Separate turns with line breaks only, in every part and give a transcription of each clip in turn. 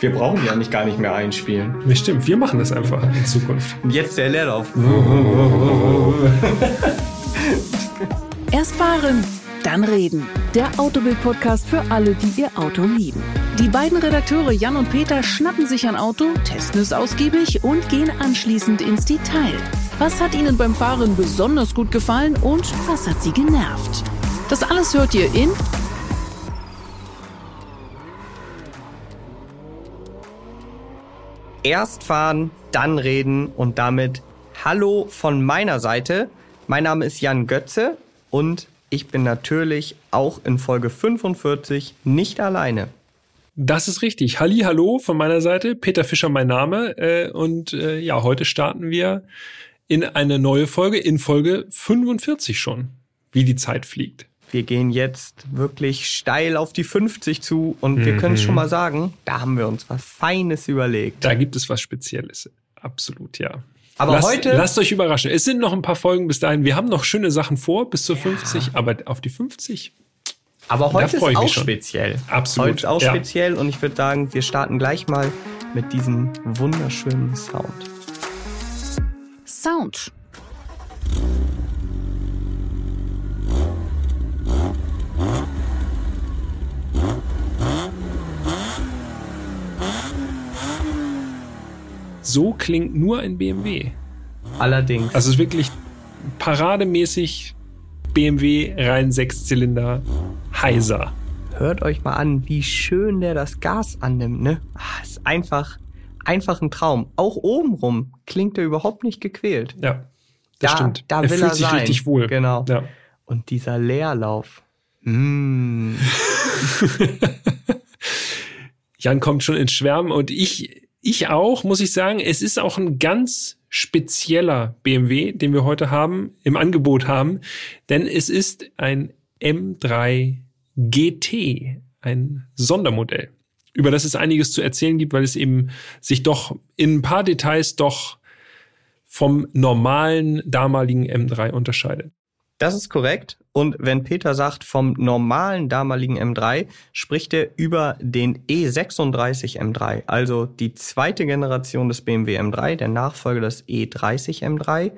Wir brauchen ja nicht gar nicht mehr einspielen.
Das stimmt, wir machen das einfach in Zukunft.
Und jetzt der Leerlauf.
Erst fahren, dann reden. Der Autobild-Podcast für alle, die ihr Auto lieben. Die beiden Redakteure Jan und Peter schnappen sich ein Auto, testen es ausgiebig und gehen anschließend ins Detail. Was hat ihnen beim Fahren besonders gut gefallen und was hat sie genervt? Das alles hört ihr in
Erst fahren, dann reden und damit Hallo von meiner Seite. Mein Name ist Jan Götze und ich bin natürlich auch in Folge 45 nicht alleine.
Das ist richtig. Halli, hallo von meiner Seite. Peter Fischer mein Name. Äh, und äh, ja, heute starten wir in eine neue Folge, in Folge 45 schon, wie die Zeit fliegt.
Wir gehen jetzt wirklich steil auf die 50 zu und mhm. wir können es schon mal sagen, da haben wir uns was Feines überlegt.
Da gibt es was Spezielles. Absolut, ja.
Aber
lasst,
heute.
Lasst euch überraschen. Es sind noch ein paar Folgen bis dahin. Wir haben noch schöne Sachen vor, bis zur ja. 50, aber auf die 50.
Aber heute ist auch speziell.
Absolut.
Heute ist auch ja. speziell und ich würde sagen, wir starten gleich mal mit diesem wunderschönen Sound.
Sound.
So klingt nur ein BMW.
Allerdings.
Also es ist wirklich parademäßig BMW rein Sechszylinder heiser.
Hört euch mal an, wie schön der das Gas annimmt, ne? Ach, ist einfach, einfach ein Traum. Auch obenrum klingt er überhaupt nicht gequält.
Ja, das
da,
stimmt.
Da
er
will
fühlt
er
sich
sein.
richtig wohl.
Genau.
Ja.
Und dieser Leerlauf. Mm.
Jan kommt schon ins Schwärmen und ich ich auch, muss ich sagen. Es ist auch ein ganz spezieller BMW, den wir heute haben, im Angebot haben, denn es ist ein M3 GT, ein Sondermodell, über das es einiges zu erzählen gibt, weil es eben sich doch in ein paar Details doch vom normalen damaligen M3 unterscheidet.
Das ist korrekt. Und wenn Peter sagt vom normalen damaligen M3, spricht er über den E36 M3, also die zweite Generation des BMW M3, der Nachfolger des E30 M3.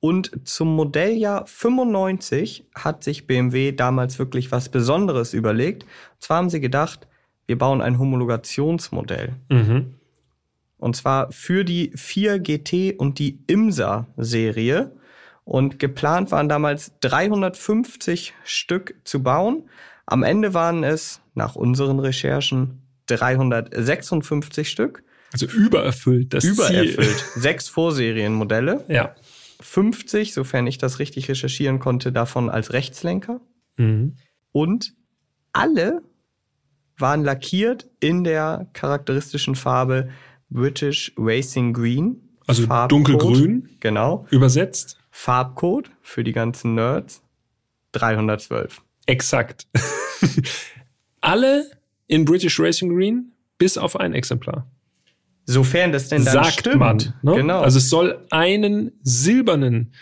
Und zum Modelljahr 95 hat sich BMW damals wirklich was Besonderes überlegt. Und zwar haben sie gedacht, wir bauen ein Homologationsmodell.
Mhm.
Und zwar für die 4 GT und die Imsa-Serie. Und geplant waren damals 350 Stück zu bauen. Am Ende waren es nach unseren Recherchen 356 Stück.
Also übererfüllt, das
Übererfüllt.
Ziel.
Sechs Vorserienmodelle.
Ja.
50, sofern ich das richtig recherchieren konnte, davon als Rechtslenker.
Mhm.
Und alle waren lackiert in der charakteristischen Farbe British Racing Green.
Also dunkelgrün.
Genau.
Übersetzt.
Farbcode für die ganzen Nerds 312.
Exakt. Alle in British Racing Green, bis auf ein Exemplar.
Sofern das denn dann
Sagt
stimmt.
man. Ne?
Genau.
Also es soll einen silbernen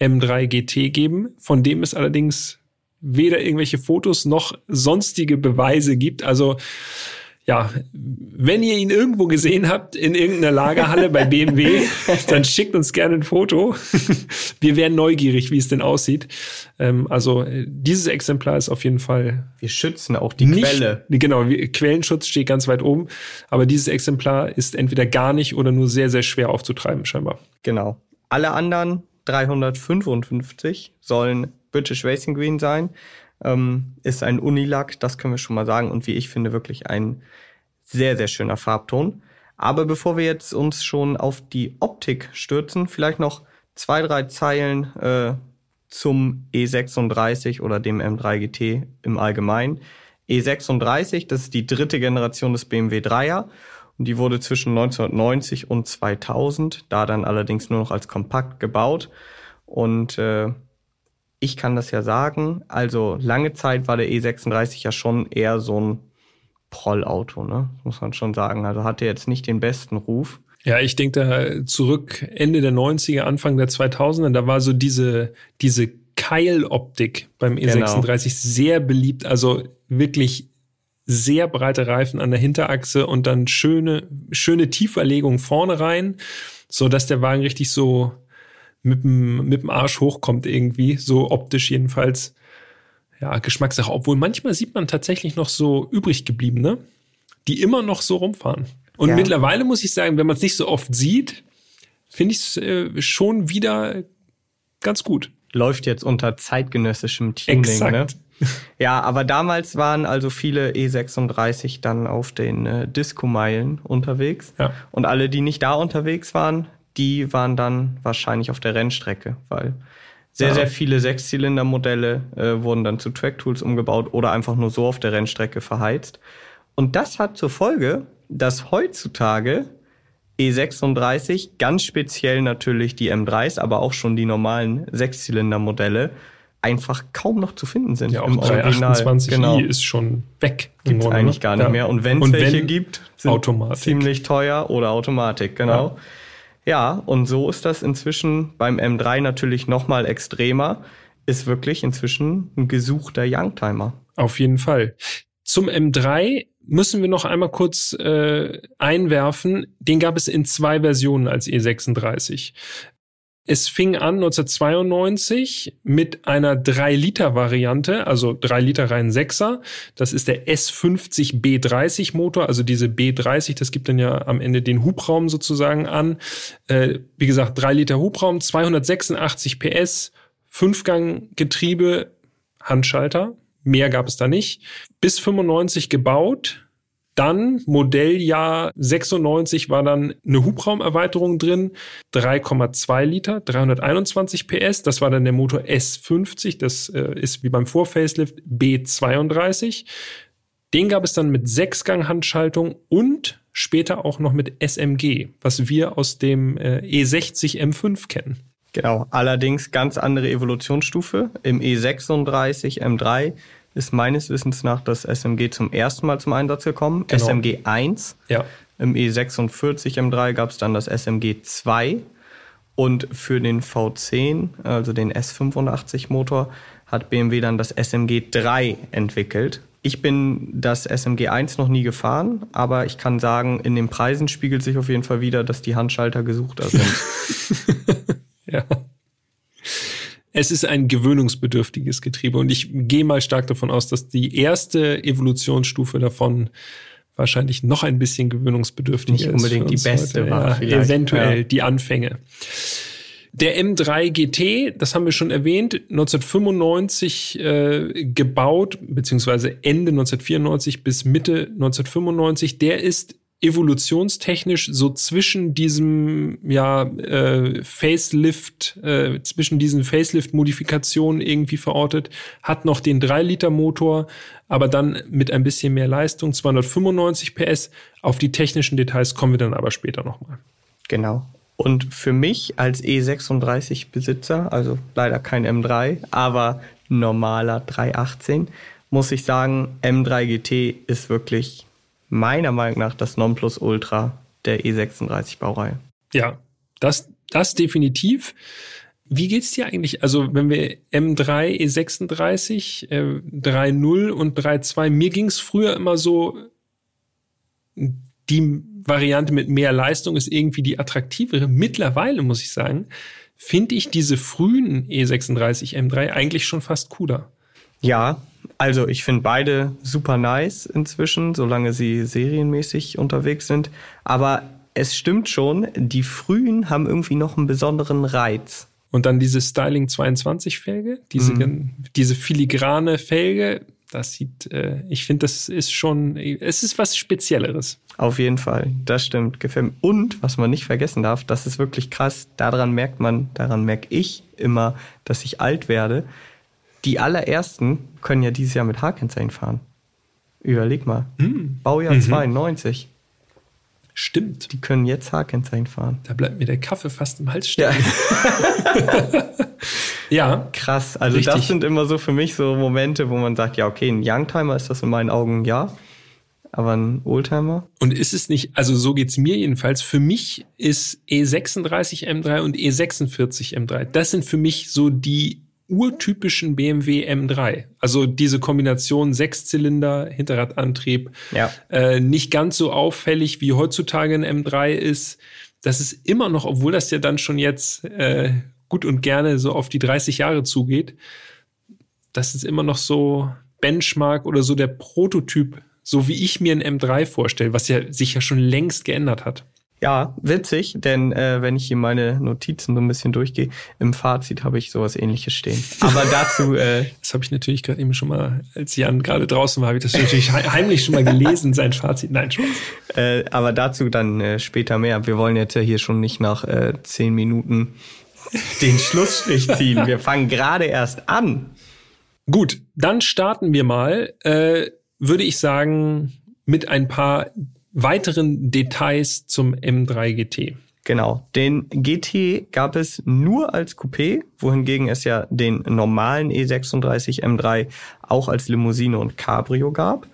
M3 GT geben, von dem es allerdings weder irgendwelche Fotos noch sonstige Beweise gibt. Also ja, wenn ihr ihn irgendwo gesehen habt in irgendeiner Lagerhalle bei BMW, dann schickt uns gerne ein Foto. Wir wären neugierig, wie es denn aussieht. Ähm, also äh, dieses Exemplar ist auf jeden Fall.
Wir schützen auch die
nicht,
Quelle.
Genau, Quellenschutz steht ganz weit oben. Aber dieses Exemplar ist entweder gar nicht oder nur sehr, sehr schwer aufzutreiben, scheinbar.
Genau. Alle anderen 355 sollen British Racing Green sein. Ähm, ist ein Unilack, das können wir schon mal sagen. Und wie ich finde, wirklich ein sehr, sehr schöner Farbton. Aber bevor wir jetzt uns schon auf die Optik stürzen, vielleicht noch zwei, drei Zeilen äh, zum E36 oder dem M3 GT im Allgemeinen. E36, das ist die dritte Generation des BMW 3er und die wurde zwischen 1990 und 2000, da dann allerdings nur noch als Kompakt gebaut. Und äh, ich kann das ja sagen, also lange Zeit war der E36 ja schon eher so ein Prollauto, ne? Muss man schon sagen. Also hatte jetzt nicht den besten Ruf.
Ja, ich denke da zurück Ende der 90er, Anfang der 2000er, da war so diese, diese Keiloptik beim E36 sehr beliebt. Also wirklich sehr breite Reifen an der Hinterachse und dann schöne, schöne Tieferlegung vorne rein, so dass der Wagen richtig so mit dem, mit dem Arsch hochkommt irgendwie, so optisch jedenfalls. Ja, Geschmackssache. Obwohl manchmal sieht man tatsächlich noch so übrig gebliebene, die immer noch so rumfahren. Und ja. mittlerweile muss ich sagen, wenn man es nicht so oft sieht, finde ich es äh, schon wieder ganz gut.
Läuft jetzt unter zeitgenössischem Tuning, ne? Exakt. ne? Ja, aber damals waren also viele E36 dann auf den äh, Disco-Meilen unterwegs. Ja. Und alle, die nicht da unterwegs waren, die waren dann wahrscheinlich auf der Rennstrecke, weil sehr, ja. sehr viele Sechszylinder-Modelle äh, wurden dann zu Track-Tools umgebaut oder einfach nur so auf der Rennstrecke verheizt. Und das hat zur Folge, dass heutzutage E36, ganz speziell natürlich die M3s, aber auch schon die normalen Sechszylinder-Modelle, einfach kaum noch zu finden sind.
Ja, auch im 328i genau. ist schon weg.
Gibt es eigentlich gar nicht ja. mehr. Und wenn es welche gibt, sind Automatik. ziemlich teuer oder Automatik, genau. Ja. Ja, und so ist das inzwischen beim M3 natürlich nochmal extremer. Ist wirklich inzwischen ein gesuchter Youngtimer.
Auf jeden Fall. Zum M3 müssen wir noch einmal kurz äh, einwerfen. Den gab es in zwei Versionen als E36. Es fing an 1992 mit einer 3-Liter-Variante, also 3 Liter rein 6er. Das ist der S50 B30 Motor, also diese B30, das gibt dann ja am Ende den Hubraum sozusagen an. Äh, wie gesagt, 3 Liter Hubraum, 286 PS, Fünfgang-Getriebe, Handschalter. Mehr gab es da nicht. Bis 95 gebaut, dann Modelljahr 96 war dann eine Hubraumerweiterung drin, 3,2 Liter, 321 PS. Das war dann der Motor S50. Das äh, ist wie beim Vorfacelift B32. Den gab es dann mit Sechsgang-Handschaltung und später auch noch mit SMG, was wir aus dem äh, E60 M5 kennen.
Genau, allerdings ganz andere Evolutionsstufe. Im E36 M3 ist meines Wissens nach das SMG zum ersten Mal zum Einsatz gekommen. Genau. SMG 1. Ja. Im E46 M3 gab es dann das SMG 2. Und für den V10, also den S85 Motor, hat BMW dann das SMG 3 entwickelt. Ich bin das SMG 1 noch nie gefahren, aber ich kann sagen, in den Preisen spiegelt sich auf jeden Fall wieder, dass die Handschalter gesuchter sind.
ja es ist ein gewöhnungsbedürftiges Getriebe. Und ich gehe mal stark davon aus, dass die erste Evolutionsstufe davon wahrscheinlich noch ein bisschen gewöhnungsbedürftiger
ist. Nicht unbedingt die beste
heute. war. Ja, eventuell ja. die Anfänge. Der M3 GT, das haben wir schon erwähnt, 1995 äh, gebaut, beziehungsweise Ende 1994 bis Mitte 1995. Der ist evolutionstechnisch so zwischen diesem ja äh, Facelift äh, zwischen diesen Facelift Modifikationen irgendwie verortet hat noch den 3 Liter Motor aber dann mit ein bisschen mehr Leistung 295 PS. Auf die technischen Details kommen wir dann aber später noch mal
genau. Und für mich als E36 Besitzer also leider kein M3 aber normaler 318 muss ich sagen M3 GT ist wirklich meiner Meinung nach das Nonplusultra der E36-Baureihe.
Ja, das, das definitiv. Wie geht's dir eigentlich? Also, wenn wir M3, E36, äh, 3.0 und 3.2, mir ging's früher immer so, die Variante mit mehr Leistung ist irgendwie die attraktivere. Mittlerweile, muss ich sagen, finde ich diese frühen E36 M3 eigentlich schon fast cooler.
Ja, also ich finde beide super nice inzwischen, solange sie serienmäßig unterwegs sind. Aber es stimmt schon, die frühen haben irgendwie noch einen besonderen Reiz.
Und dann diese Styling 22 Felge, diese, mhm. diese filigrane Felge, das sieht, äh, ich finde, das ist schon, es ist was Spezielleres.
Auf jeden Fall, das stimmt, gefällt mir. Und was man nicht vergessen darf, das ist wirklich krass, daran merkt man, daran merke ich immer, dass ich alt werde die allerersten können ja dieses Jahr mit H-Kennzeichen fahren. Überleg mal. Hm. Baujahr mhm. 92.
Stimmt.
Die können jetzt H-Kennzeichen fahren.
Da bleibt mir der Kaffee fast im Hals stehen.
Ja. ja. Krass. Also Richtig. das sind immer so für mich so Momente, wo man sagt, ja, okay, ein Youngtimer ist das in meinen Augen ja. Aber ein Oldtimer?
Und ist es nicht, also so geht's mir jedenfalls. Für mich ist E36 M3 und E46 M3, das sind für mich so die urtypischen BMW M3. Also diese Kombination Sechszylinder, Hinterradantrieb,
Ja.
äh, nicht ganz so auffällig wie heutzutage ein M3 ist. Das ist immer noch, obwohl das ja dann schon jetzt äh, gut und gerne so auf die 30 Jahre zugeht, das ist immer noch so Benchmark oder so der Prototyp, so wie ich mir ein M3 vorstelle, was ja sich ja schon längst geändert hat.
Ja, witzig, denn äh, wenn ich hier meine Notizen so ein bisschen durchgehe, im Fazit habe ich sowas ähnliches stehen. Aber dazu, äh,
Das habe ich natürlich gerade eben schon mal, als Jan gerade draußen war, habe ich das natürlich he- heimlich schon mal gelesen, sein Fazit. Nein, Spaß.
äh, aber dazu dann äh, später mehr. Wir wollen jetzt ja hier schon nicht nach äh, zehn Minuten den Schlussstrich ziehen. Wir fangen gerade erst an.
Gut, dann starten wir mal, äh, würde ich sagen, mit ein paar weiteren Details zum M3 GT.
Genau, den GT gab es nur als Coupé, wohingegen es ja den normalen E E36 M3 auch als Limousine und Cabrio gab.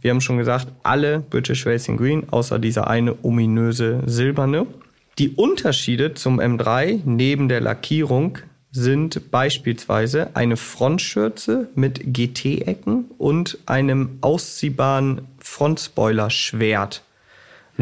Wir haben schon gesagt, alle British Racing Green, außer dieser eine ominöse silberne. Die Unterschiede zum M3 neben der Lackierung sind beispielsweise eine Frontschürze mit GT-Ecken und einem ausziehbaren Frontspoiler-Schwert.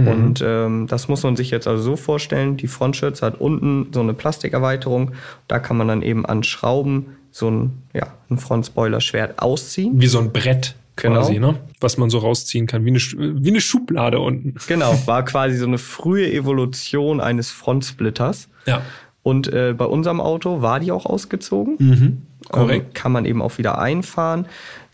Und ähm, das muss man sich jetzt also so vorstellen. Die Frontschürze hat unten so eine Plastikerweiterung. Da kann man dann eben an Schrauben so ein, ja, ein Frontspoiler-Schwert ausziehen.
Wie so ein Brett quasi,
Genau.
ne? Was man so rausziehen kann, wie eine, wie eine Schublade unten.
Genau, war quasi so eine frühe Evolution eines Frontsplitters.
Ja.
Und äh, bei unserem Auto war die auch ausgezogen.
Mhm. Korrekt.
Ähm, kann man eben auch wieder einfahren.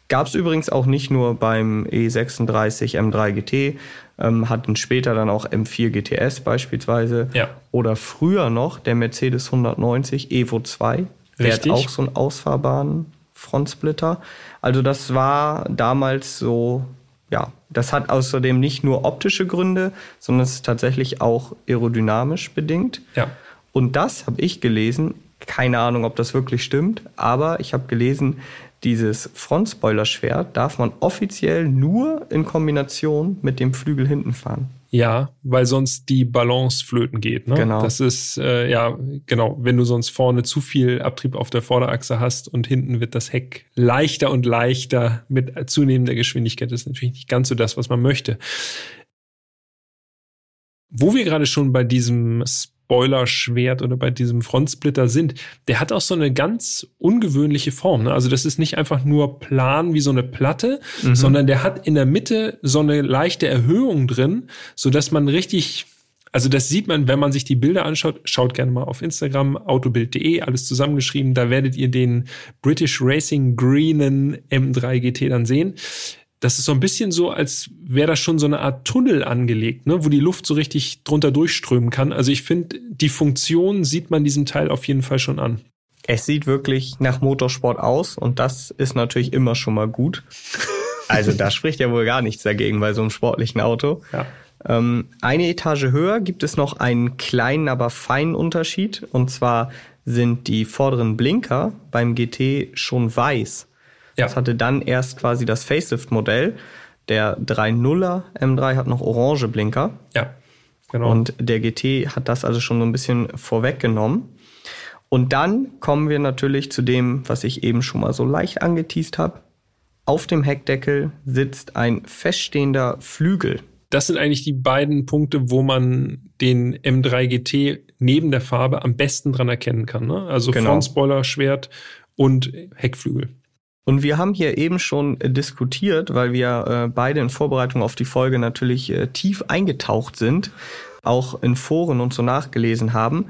Gab es übrigens auch nicht nur beim E E36 M3 GT, ähm, hatten später dann auch M4 GTS beispielsweise.
Ja.
Oder früher noch der Mercedes 190 Evo 2. Der
Richtig.
hat auch so einen ausfahrbaren Frontsplitter. Also das war damals so, ja, das hat außerdem nicht nur optische Gründe, sondern es ist tatsächlich auch aerodynamisch bedingt.
Ja.
Und das habe ich gelesen, keine Ahnung, ob das wirklich stimmt, aber ich habe gelesen, dieses Frontspoiler-Schwert darf man offiziell nur in Kombination mit dem Flügel hinten fahren.
Ja, weil sonst die Balance flöten geht. Ne?
Genau.
Das ist, äh, ja, genau, wenn du sonst vorne zu viel Abtrieb auf der Vorderachse hast und hinten wird das Heck leichter und leichter mit zunehmender Geschwindigkeit. Das ist natürlich nicht ganz so das, was man möchte. Wo wir gerade schon bei diesem Spoiler-Schwert oder bei diesem Frontsplitter sind, der hat auch so eine ganz ungewöhnliche Form. Ne? Also das ist nicht einfach nur plan wie so eine Platte, sondern der hat in der Mitte so eine leichte Erhöhung drin, so dass man richtig also das sieht man, wenn man sich die Bilder anschaut. Schaut gerne mal auf Instagram, autobild.de, alles zusammengeschrieben. Da werdet ihr den British Racing Greenen M3 GT dann sehen. Das ist so ein bisschen so, als wäre da schon so eine Art Tunnel angelegt, ne, wo die Luft so richtig drunter durchströmen kann. Also ich finde, die Funktion sieht man diesem Teil auf jeden Fall schon an.
Es sieht wirklich nach Motorsport aus und das ist natürlich immer schon mal gut. Also da spricht ja wohl gar nichts dagegen bei so einem sportlichen Auto.
Ja.
Ähm, eine Etage höher gibt es noch einen kleinen, aber feinen Unterschied. Und zwar sind die vorderen Blinker beim GT schon weiß.
Ja.
Das hatte dann erst quasi das Facelift-Modell. Der 3.0er M3 hat noch orange Blinker.
Ja. Genau.
Und der GT hat das also schon so ein bisschen vorweggenommen. Und dann kommen wir natürlich zu dem, was ich eben schon mal so leicht angeteased habe. Auf dem Heckdeckel sitzt ein feststehender Flügel.
das sind eigentlich die beiden Punkte, wo man den M3 GT neben der Farbe am besten dran erkennen kann. Ne? Also
Genau.
Frontspoiler, Schwert und Heckflügel.
Und wir haben hier eben schon äh, diskutiert, weil wir äh, beide in Vorbereitung auf die Folge natürlich äh, tief eingetaucht sind, auch in Foren und so nachgelesen haben.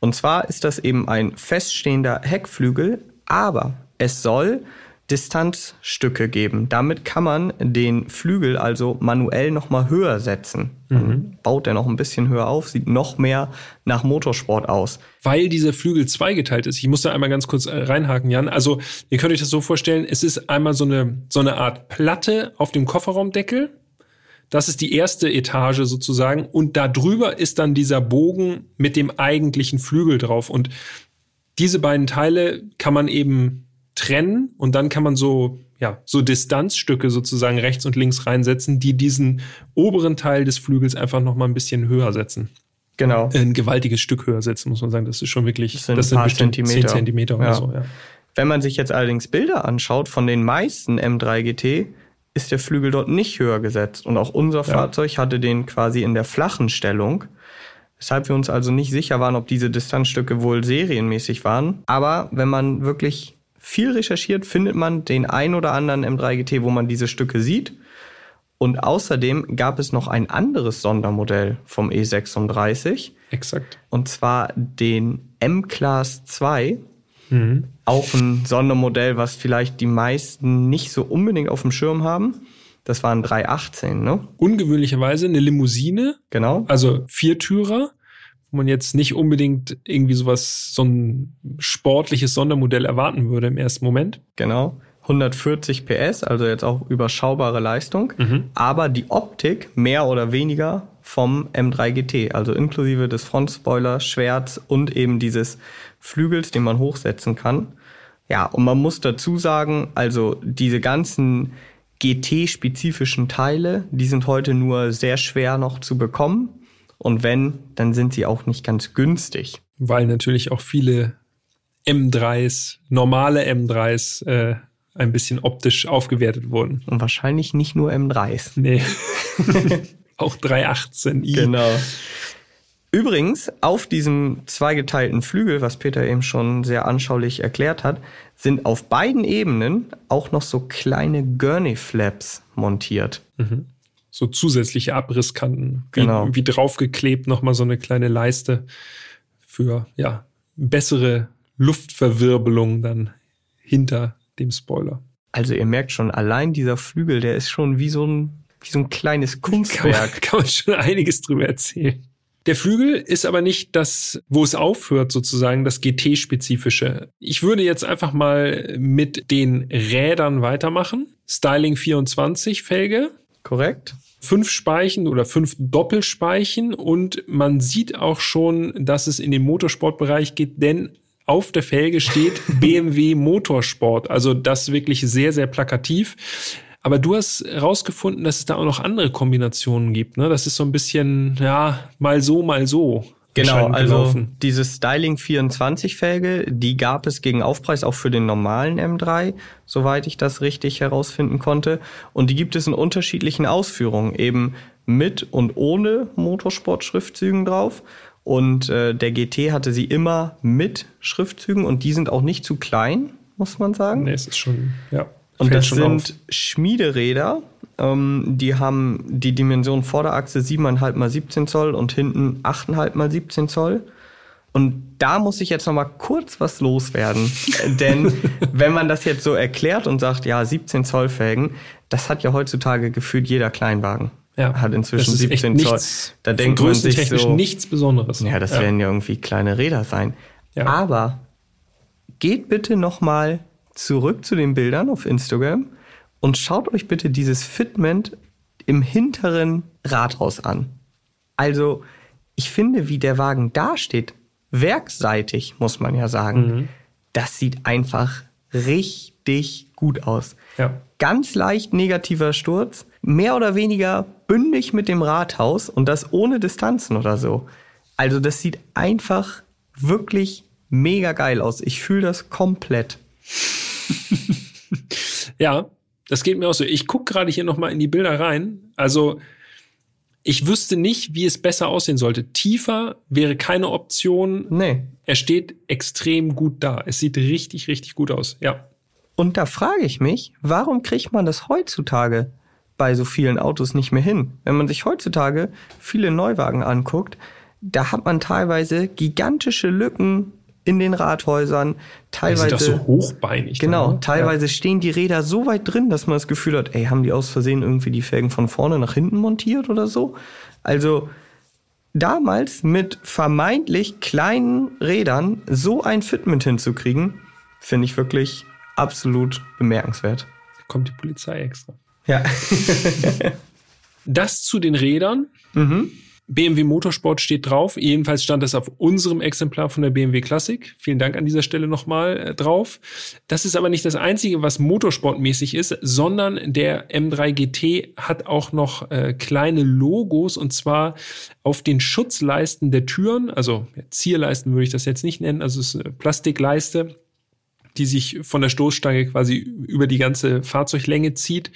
Und zwar ist das eben ein feststehender Heckflügel, aber es soll Distanzstücke geben. Damit kann man den Flügel also manuell nochmal höher setzen. Dann baut er noch ein bisschen höher auf, sieht noch mehr nach Motorsport aus.
Weil dieser Flügel zweigeteilt ist. Ich muss da einmal ganz kurz äh, reinhaken, Jan. Also, ihr könnt euch das so vorstellen, es ist einmal so eine, so eine Art Platte auf dem Kofferraumdeckel. Das ist die erste Etage sozusagen. Und da drüber ist dann dieser Bogen mit dem eigentlichen Flügel drauf. Und diese beiden Teile kann man eben trennen und dann kann man so, ja, so Distanzstücke sozusagen rechts und links reinsetzen, die diesen oberen Teil des Flügels einfach noch mal ein bisschen höher setzen.
Genau.
Ein gewaltiges Stück höher setzen, muss man sagen. Das ist schon wirklich,
Das sind
das
ein
sind
paar
bestimmt
Zentimeter.
10 Zentimeter oder
Ja.
so, ja.
Wenn man sich jetzt allerdings Bilder anschaut von den meisten M3 GT, ist der Flügel dort nicht höher gesetzt. Und auch unser ja. Fahrzeug hatte den quasi in der flachen Stellung. Weshalb wir uns also nicht sicher waren, ob diese Distanzstücke wohl serienmäßig waren. Aber wenn man wirklich viel recherchiert, findet man den ein oder anderen M3 GT, wo man diese Stücke sieht. Und außerdem gab es noch ein anderes Sondermodell vom E36.
Exakt.
Und zwar den M-Class 2. Mhm. Auch ein Sondermodell, was vielleicht die meisten nicht so unbedingt auf dem Schirm haben. Das waren 318, ne?
Ungewöhnlicherweise eine Limousine.
Genau.
Also Viertürer, wo man jetzt nicht unbedingt irgendwie sowas, so ein sportliches Sondermodell erwarten würde im ersten Moment.
Genau. 140 PS, also jetzt auch überschaubare Leistung, mhm. aber die Optik mehr oder weniger vom M3 GT, also inklusive des Frontspoilers, Schwerts und eben dieses Flügels, den man hochsetzen kann. Ja, und man muss dazu sagen, also diese ganzen GT-spezifischen Teile, die sind heute nur sehr schwer noch zu bekommen. Und wenn, dann sind sie auch nicht ganz günstig.
Weil natürlich auch viele M3s, normale M3s, äh, ein bisschen optisch aufgewertet wurden.
Und wahrscheinlich nicht nur M3s.
Nee. auch 318i.
Genau. Übrigens, auf diesem zweigeteilten Flügel, was Peter eben schon sehr anschaulich erklärt hat, sind auf beiden Ebenen auch noch so kleine Gurney-Flaps montiert. Mhm.
So zusätzliche Abrisskanten, wie, genau. wie draufgeklebt, nochmal so eine kleine Leiste für ja, bessere Luftverwirbelung dann hinter dem Spoiler.
Also ihr merkt schon, allein dieser Flügel, der ist schon wie so ein, wie so ein kleines Kunstwerk.
Kann man, kann man schon einiges drüber erzählen. Der Flügel ist aber nicht das, wo es aufhört, sozusagen, das GT-spezifische. Ich würde jetzt einfach mal mit den Rädern weitermachen. Styling 24 Felge.
Korrekt.
Fünf Speichen oder fünf Doppelspeichen und man sieht auch schon, dass es in den Motorsportbereich geht, denn auf der Felge steht BMW Motorsport. Also das wirklich sehr, sehr plakativ. Aber du hast herausgefunden, dass es da auch noch andere Kombinationen gibt. Ne? Das ist so ein bisschen, ja, mal so, mal so.
Genau, also diese Styling 24 Felge, die gab es gegen Aufpreis auch für den normalen M3, soweit ich das richtig herausfinden konnte. Und die gibt es in unterschiedlichen Ausführungen, eben mit und ohne Motorsport-Schriftzügen drauf. Und äh, der GT hatte sie immer mit Schriftzügen und die sind auch nicht zu klein, muss man sagen.
Nee, es ist schon, ja.
Und das sind auf. Schmiederäder. Ähm, die haben die Dimension Vorderachse 7,5 mal 17 Zoll und hinten 8,5 mal 17 Zoll. Und da muss ich jetzt noch mal kurz was loswerden. Denn wenn man das jetzt so erklärt und sagt, ja, 17 Zoll Felgen, das hat ja heutzutage gefühlt jeder Kleinwagen. Ja, hat inzwischen 17 Zoll.
Nichts, da denkt man sich so, nichts Besonderes.
Ja, das ja. werden ja irgendwie kleine Räder sein. Ja. Aber geht bitte noch mal zurück zu den Bildern auf Instagram und schaut euch bitte dieses Fitment im hinteren Rathaus an. Also, ich finde, wie der Wagen dasteht, werkseitig, muss man ja sagen, mhm. das sieht einfach richtig gut aus. Ja. Ganz leicht negativer Sturz, mehr oder weniger bündig mit dem Rathaus und das ohne Distanzen oder so. Also das sieht einfach wirklich mega geil aus. Ich fühle das komplett.
ja, das geht mir auch so. Ich gucke gerade hier nochmal in die Bilder rein. Also ich wüsste nicht, wie es besser aussehen sollte. Tiefer wäre keine Option.
Nee.
Er steht extrem gut da. Es sieht richtig, richtig gut aus. Ja.
Und da frage ich mich, warum kriegt man das heutzutage bei so vielen Autos nicht mehr hin? Wenn man sich heutzutage viele Neuwagen anguckt, da hat man teilweise gigantische Lücken in den Rathäusern. Teilweise
das so hochbeinig.
Genau, dann, ne? teilweise ja. stehen die Räder so weit drin, dass man das Gefühl hat, ey, haben die aus Versehen irgendwie die Felgen von vorne nach hinten montiert oder so? Also damals mit vermeintlich kleinen Rädern so ein Fitment hinzukriegen, finde ich wirklich absolut bemerkenswert.
Kommt die Polizei extra.
Ja.
das zu den Rädern. Mhm. BMW Motorsport steht drauf. Jedenfalls stand das auf unserem Exemplar von der BMW Classic. Vielen Dank an dieser Stelle nochmal äh, drauf. Das ist aber nicht das Einzige, was motorsportmäßig ist, sondern der M3 GT hat auch noch äh, kleine Logos und zwar auf den Schutzleisten der Türen. Also Zierleisten würde ich das jetzt nicht nennen, also es ist eine Plastikleiste die sich von der Stoßstange quasi über die ganze Fahrzeuglänge zieht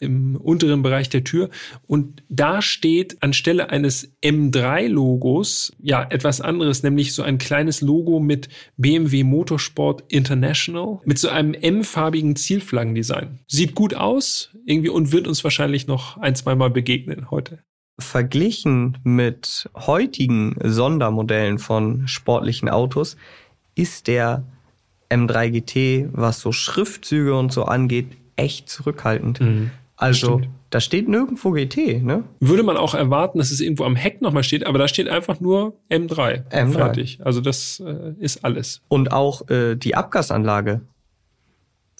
im unteren Bereich der Tür. Und da steht anstelle eines M3-Logos ja etwas anderes, nämlich so ein kleines Logo mit BMW Motorsport International mit so einem M-farbigen Zielflaggendesign. Sieht gut aus irgendwie und wird uns wahrscheinlich noch ein, zwei Mal begegnen heute.
Verglichen mit heutigen Sondermodellen von sportlichen Autos ist der M3 GT, was so Schriftzüge und so angeht, echt zurückhaltend. Mhm. Also, Stimmt. da steht nirgendwo GT, ne?
Würde man auch erwarten, dass es irgendwo am Heck nochmal steht, aber da steht einfach nur M3. M3. Fertig. Also, das äh, ist alles.
Und auch äh, die Abgasanlage,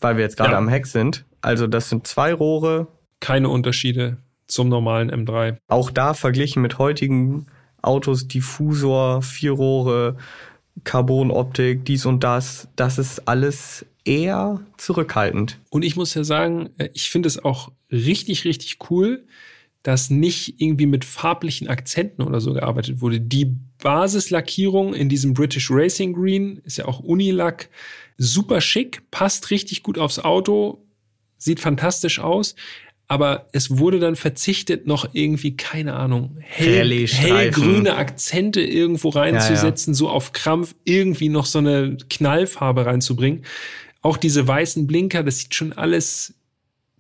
weil wir jetzt gerade ja. am Heck sind. Also, das sind zwei Rohre.
Keine Unterschiede zum normalen M3.
Auch da verglichen mit heutigen Autos, Diffusor, vier Rohre, Carbonoptik, dies und das, das ist alles eher zurückhaltend.
Und ich muss ja sagen, äh, ich finde es auch richtig, richtig cool, dass nicht irgendwie mit farblichen Akzenten oder so gearbeitet wurde. Die Basislackierung in diesem British Racing Green ist ja auch Unilack. Super schick, passt richtig gut aufs Auto, sieht fantastisch aus aber es wurde dann verzichtet, noch irgendwie, keine Ahnung, hell, hellgrüne Akzente irgendwo reinzusetzen, ja, ja. so auf Krampf irgendwie noch so eine Knallfarbe reinzubringen. Auch diese weißen Blinker, das sieht schon alles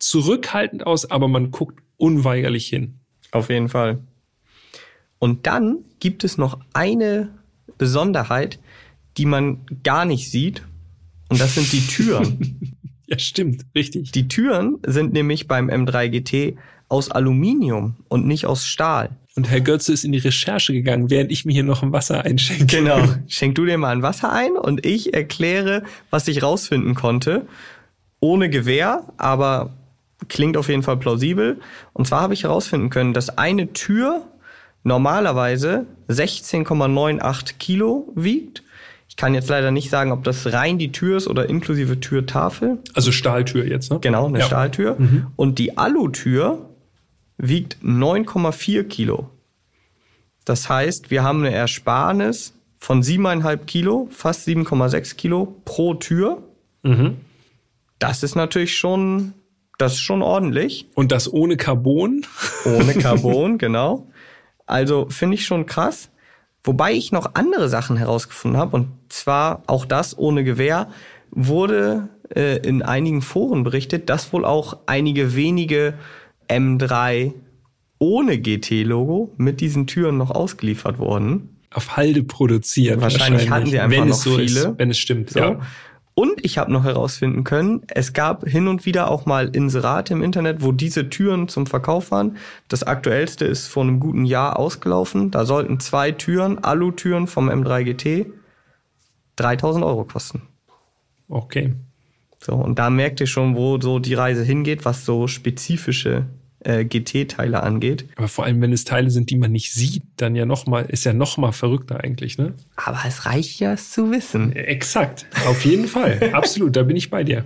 zurückhaltend aus, aber man guckt unweigerlich hin.
Auf jeden Fall. Und dann gibt es noch eine Besonderheit, die man gar nicht sieht. Und das sind die Türen.
Ja, stimmt, richtig.
Die Türen sind nämlich beim M3 GT aus Aluminium und nicht aus Stahl.
Und Herr Götze ist in die Recherche gegangen, während ich mir hier noch ein Wasser einschenke.
Genau. Schenk du dir mal ein Wasser ein und ich erkläre, was ich rausfinden konnte. Ohne Gewehr, aber klingt auf jeden Fall plausibel. Und zwar habe ich herausfinden können, dass eine Tür normalerweise 16,98 Kilo wiegt ich kann jetzt leider nicht sagen, ob das rein die Tür ist oder inklusive Türtafel.
Also Stahltür jetzt, ne?
Genau, eine ja. Stahltür. Mhm. Und die Alutür wiegt 9,4 Kilo. Das heißt, wir haben eine Ersparnis von 7,5 Kilo, fast 7,6 Kilo pro Tür. Mhm. Das ist natürlich schon, das ist schon ordentlich.
Und das ohne Carbon?
Ohne Carbon, genau. Also finde ich schon krass. Wobei ich noch andere Sachen herausgefunden habe, und zwar auch das ohne Gewehr, wurde äh, in einigen Foren berichtet, dass wohl auch einige wenige M3 ohne GT-Logo mit diesen Türen noch ausgeliefert wurden.
Auf Halde produziert.
Wahrscheinlich, wahrscheinlich. hatten sie einfach
wenn
noch
es so
viele.
Ist, wenn es stimmt,
so. ja. Und ich habe noch herausfinden können, es gab hin und wieder auch mal Inserate im Internet, wo diese Türen zum Verkauf waren. Das aktuellste ist vor einem guten Jahr ausgelaufen. Da sollten zwei Türen, Alu-Türen vom M3 GT, 3000 Euro kosten.
Okay.
So, und da merkt ihr schon, wo so die Reise hingeht, was so spezifische äh, GT-Teile angeht.
Aber vor allem, wenn es Teile sind, die man nicht sieht, dann ja noch mal, ist ja noch mal verrückter eigentlich, ne?
Aber es reicht ja, es zu wissen.
Exakt, auf jeden Fall, absolut, da bin ich bei dir.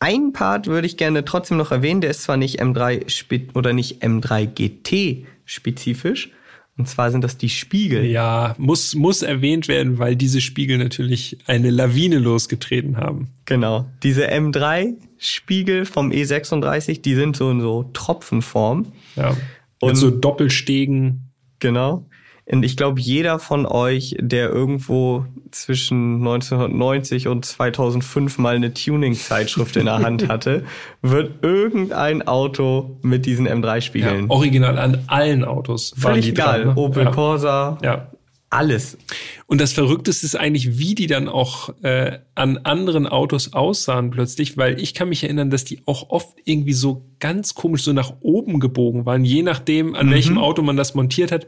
Ein Part würde ich gerne trotzdem noch erwähnen, der ist zwar nicht M3 oder nicht M3 GT spezifisch, und zwar sind das die Spiegel.
Ja, muss, muss erwähnt werden, weil diese Spiegel natürlich eine Lawine losgetreten haben.
Genau. Diese M3 Spiegel vom E36, die sind so in so Tropfenform.
Ja. Und so Doppelstegen.
Genau. Und ich glaube, jeder von euch, der irgendwo zwischen 1990 und 2005 mal eine Tuning-Zeitschrift in der Hand hatte, wird irgendein Auto mit diesen M3-Spiegeln.
Ja, original an allen Autos.
Völlig egal. Dran, ne? Opel ja. Corsa.
Ja.
Alles.
Und das Verrückteste ist eigentlich, wie die dann auch äh, an anderen Autos aussahen plötzlich, weil ich kann mich erinnern, dass die auch oft irgendwie so ganz komisch so nach oben gebogen waren, je nachdem, an mhm. welchem Auto man das montiert hat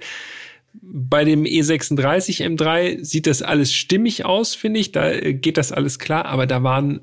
bei dem E36 M3 sieht das alles stimmig aus, finde ich. Da äh, geht das alles klar. Aber da waren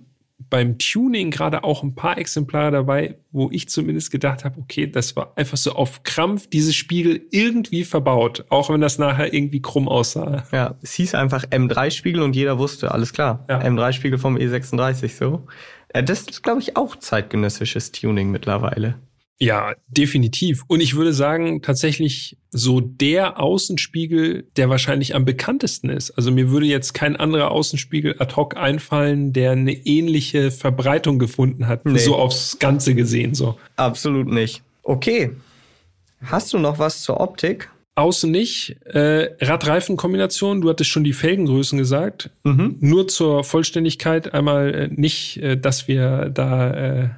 beim Tuning gerade auch ein paar Exemplare dabei, wo ich zumindest gedacht habe, okay, das war einfach so auf Krampf diese Spiegel irgendwie verbaut, auch wenn das nachher irgendwie krumm aussah.
Ja, es hieß einfach M3-Spiegel und jeder wusste, alles klar, ja. M3-Spiegel vom E36 so. Äh, das ist, glaube ich, auch zeitgenössisches Tuning mittlerweile.
Ja, definitiv. Und ich würde sagen, tatsächlich so der Außenspiegel, der wahrscheinlich am bekanntesten ist. Also mir würde jetzt kein anderer Außenspiegel ad hoc einfallen, der eine ähnliche Verbreitung gefunden hat, nee. so aufs Ganze gesehen, so.
Absolut nicht. Okay. Hast du noch was zur Optik?
Außen nicht. Äh, Radreifenkombination, du hattest schon die Felgengrößen gesagt. Mhm. Nur zur Vollständigkeit einmal äh, nicht, äh, dass wir da äh,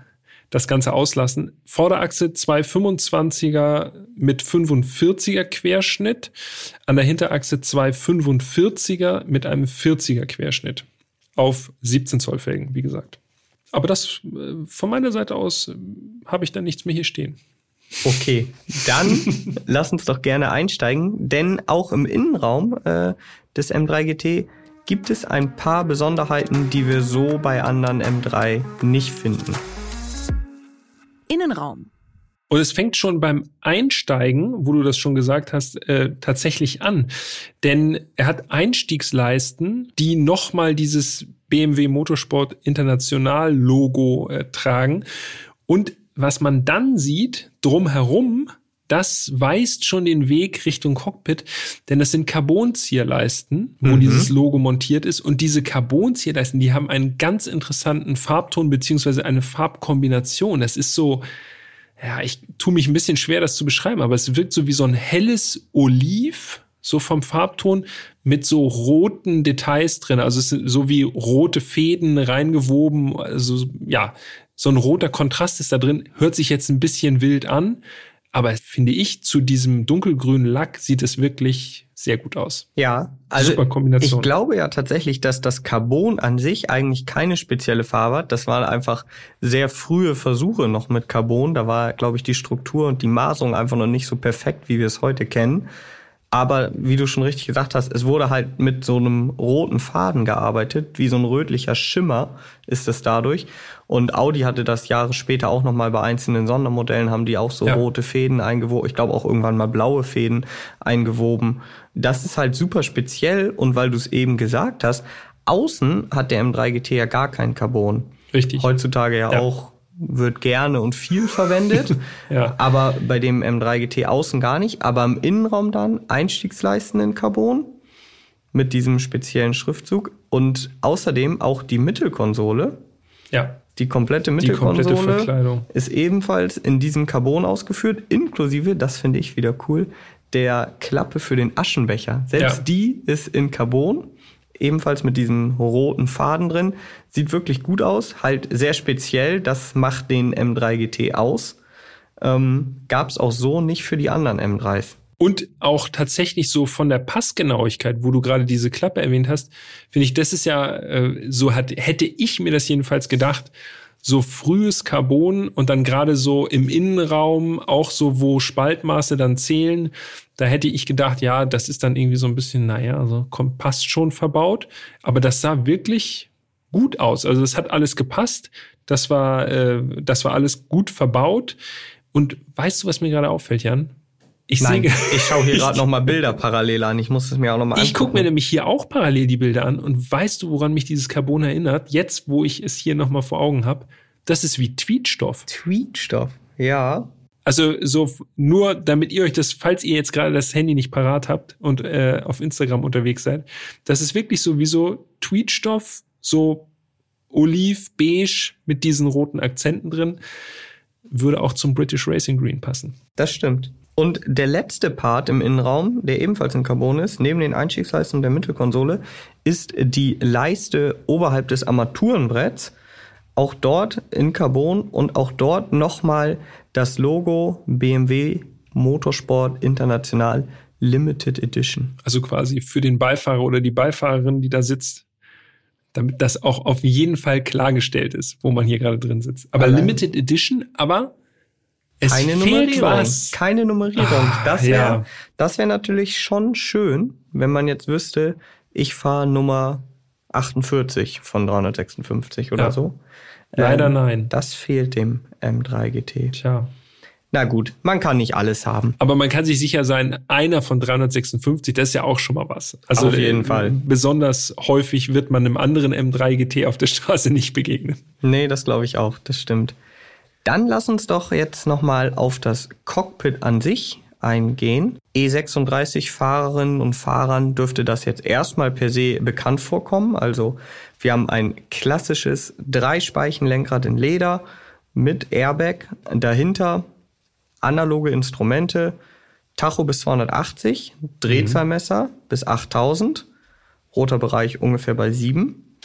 das Ganze auslassen. Vorderachse 225er mit 45er Querschnitt, an der Hinterachse 245er mit einem 40er Querschnitt auf 17 Zoll Felgen, wie gesagt. Aber das äh, von meiner Seite aus äh, habe ich da nichts mehr hier stehen.
Okay, dann lass uns doch gerne einsteigen, denn auch im Innenraum äh, des M3 GT gibt es ein paar Besonderheiten, die wir so bei anderen M3 nicht finden.
Innenraum.
Und es fängt schon beim Einsteigen, wo du das schon gesagt hast, äh, tatsächlich an. Denn er hat Einstiegsleisten, die nochmal dieses BMW Motorsport International Logo äh, tragen. Und was man dann sieht, drumherum, das weist schon den Weg Richtung Cockpit, denn das sind Carbon-Zierleisten, wo mhm. dieses Logo montiert ist. Und diese Carbon-Zierleisten, die haben einen ganz interessanten Farbton beziehungsweise eine Farbkombination. Das ist so, ja, ich tue mich ein bisschen schwer, das zu beschreiben, aber es wirkt so wie so ein helles Oliv, so vom Farbton mit so roten Details drin. Also es sind so wie rote Fäden reingewoben. Also ja, so ein roter Kontrast ist da drin. Hört sich jetzt ein bisschen wild an, aber finde ich, zu diesem dunkelgrünen Lack sieht es wirklich sehr gut aus.
Ja, also Super Kombination. ich glaube ja tatsächlich, dass das Carbon an sich eigentlich keine spezielle Farbe hat. Das waren einfach sehr frühe Versuche noch mit Carbon. Da war, glaube ich, die Struktur und die Maßung einfach noch nicht so perfekt, wie wir es heute kennen. Aber wie du schon richtig gesagt hast, es wurde halt mit so einem roten Faden gearbeitet, wie so ein rötlicher Schimmer ist es dadurch. Und Audi hatte das Jahre später auch nochmal bei einzelnen Sondermodellen, haben die auch so ja. rote Fäden eingewoben. Ich glaube auch irgendwann mal blaue Fäden eingewoben. Das ist halt super speziell und weil du es eben gesagt hast, außen hat der M3 GT ja gar kein Carbon.
Richtig.
Heutzutage ja, ja. auch wird gerne und viel verwendet, ja. aber bei dem M3 GT außen gar nicht. Aber im Innenraum dann Einstiegsleisten in Carbon mit diesem speziellen Schriftzug und außerdem auch die Mittelkonsole.
Ja.
Die komplette Mittelkonsole die komplette ist ebenfalls in diesem Carbon ausgeführt, inklusive, das finde ich wieder cool, der Klappe für den Aschenbecher. Selbst ja. die ist in Carbon ebenfalls mit diesem roten Faden drin. Sieht wirklich gut aus, halt sehr speziell. Das macht den M3 GT aus. Ähm, Gab es auch so nicht für die anderen M3s.
Und auch tatsächlich so von der Passgenauigkeit, wo du gerade diese Klappe erwähnt hast, finde ich, das ist ja, äh, so hat, hätte ich mir das jedenfalls gedacht, so frühes Carbon und dann gerade so im Innenraum, auch so, wo Spaltmaße dann zählen, da hätte ich gedacht, ja, das ist dann irgendwie so ein bisschen, naja, also kommt, passt schon verbaut. Aber das sah wirklich gut aus. Also das hat alles gepasst. Das war, äh, das war alles gut verbaut. Und weißt du, was mir gerade auffällt, Jan?
Ich Nein, ich schaue hier gerade noch mal Bilder parallel an. Ich muss es mir auch noch mal
Ich gucke mir nämlich hier auch parallel die Bilder an und weißt du, woran mich dieses Carbon erinnert? Jetzt, wo ich es hier noch mal vor Augen habe, das ist wie Tweetstoff.
Tweetstoff, ja.
Also so nur, damit ihr euch das, falls ihr jetzt gerade das Handy nicht parat habt und äh, auf Instagram unterwegs seid, das ist wirklich so wie so Tweetstoff, so oliv, beige mit diesen roten Akzenten drin, würde auch zum British Racing Green passen.
Das stimmt. Und der letzte Part im Innenraum, der ebenfalls in Carbon ist, neben den Einstiegsleisten der Mittelkonsole, ist die Leiste oberhalb des Armaturenbretts. Auch dort in Carbon und auch dort nochmal das Logo BMW Motorsport International Limited Edition.
Also quasi für den Beifahrer oder die Beifahrerin, die da sitzt, damit das auch auf jeden Fall klargestellt ist, wo man hier gerade drin sitzt. Aber Allein. Limited Edition, aber
es keine Nummerierung. Was. Keine Nummerierung. Ah, das wäre ja. das wäre natürlich schon schön, wenn man jetzt wüsste, ich fahre Nummer 48 von 356 oder ja. so.
Leider ähm, nein.
Das fehlt dem M3 GT.
Tja.
Na gut, man kann nicht alles haben.
Aber man kann sich sicher sein, einer von 356, das ist ja auch schon mal was.
Also auf jeden äh, Fall.
Besonders häufig wird man einem anderen M3 GT auf der Straße nicht begegnen.
Nee, das glaube ich auch, das stimmt. Dann lass uns doch jetzt nochmal auf das Cockpit an sich eingehen. E36-Fahrerinnen und Fahrern dürfte das jetzt erstmal per se bekannt vorkommen. Also wir haben ein klassisches Dreispeichenlenkrad in Leder mit Airbag. Dahinter analoge Instrumente, Tacho bis 280, Drehzahlmesser mhm. bis 8000, roter Bereich ungefähr bei 7.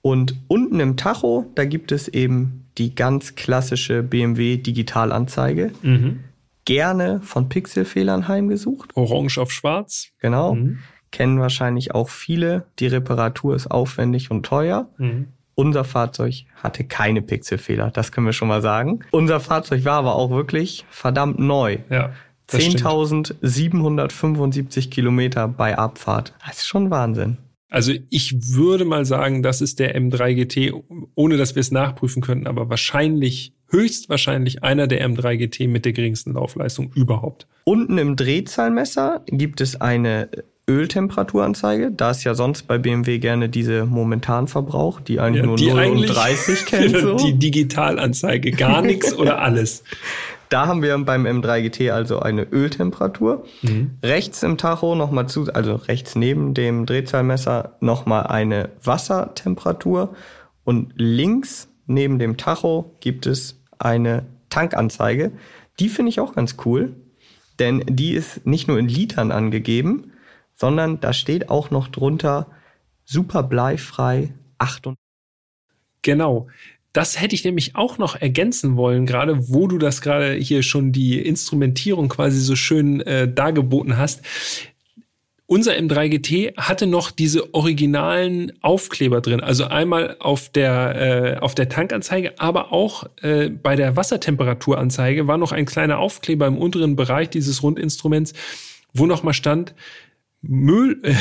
Und unten im Tacho, da gibt es eben die ganz klassische BMW Digitalanzeige. Mhm. Gerne von Pixelfehlern heimgesucht.
Orange auf schwarz.
Genau. Mhm. Kennen wahrscheinlich auch viele. Die Reparatur ist aufwendig und teuer. Mhm. Unser Fahrzeug hatte keine Pixelfehler, das können wir schon mal sagen. Unser Fahrzeug war aber auch wirklich verdammt neu.
Ja.
10.775 Kilometer bei Abfahrt. Das ist schon Wahnsinn.
Also ich würde mal sagen, das ist der M3 GT, ohne dass wir es nachprüfen könnten, aber wahrscheinlich, höchstwahrscheinlich einer der M3 GT mit der geringsten Laufleistung überhaupt.
Unten im Drehzahlmesser gibt es eine Öltemperaturanzeige, da ist ja sonst bei BMW gerne diese Momentanverbrauch, die eigentlich ja, nur die 0 eigentlich, und 30 kennt. So.
Die Digitalanzeige, gar nichts oder alles.
Da haben wir beim M3 GT also eine Öltemperatur. Mhm. Rechts im Tacho nochmal zu, also rechts neben dem Drehzahlmesser nochmal eine Wassertemperatur und links neben dem Tacho gibt es eine Tankanzeige. Die finde ich auch ganz cool, denn die ist nicht nur in Litern angegeben, sondern da steht auch noch drunter super bleifrei 8
Genau. Das hätte ich nämlich auch noch ergänzen wollen, gerade wo du das gerade hier schon die Instrumentierung quasi so schön äh, dargeboten hast. Unser M3 GT hatte noch diese originalen Aufkleber drin, also einmal auf der äh, auf der Tankanzeige, aber auch äh, bei der Wassertemperaturanzeige war noch ein kleiner Aufkleber im unteren Bereich dieses Rundinstruments, wo noch mal stand Müll äh,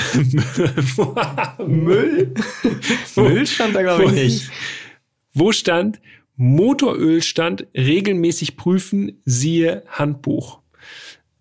Müll Müll stand da glaube ich nicht.
Wo stand Motorölstand regelmäßig prüfen, siehe Handbuch.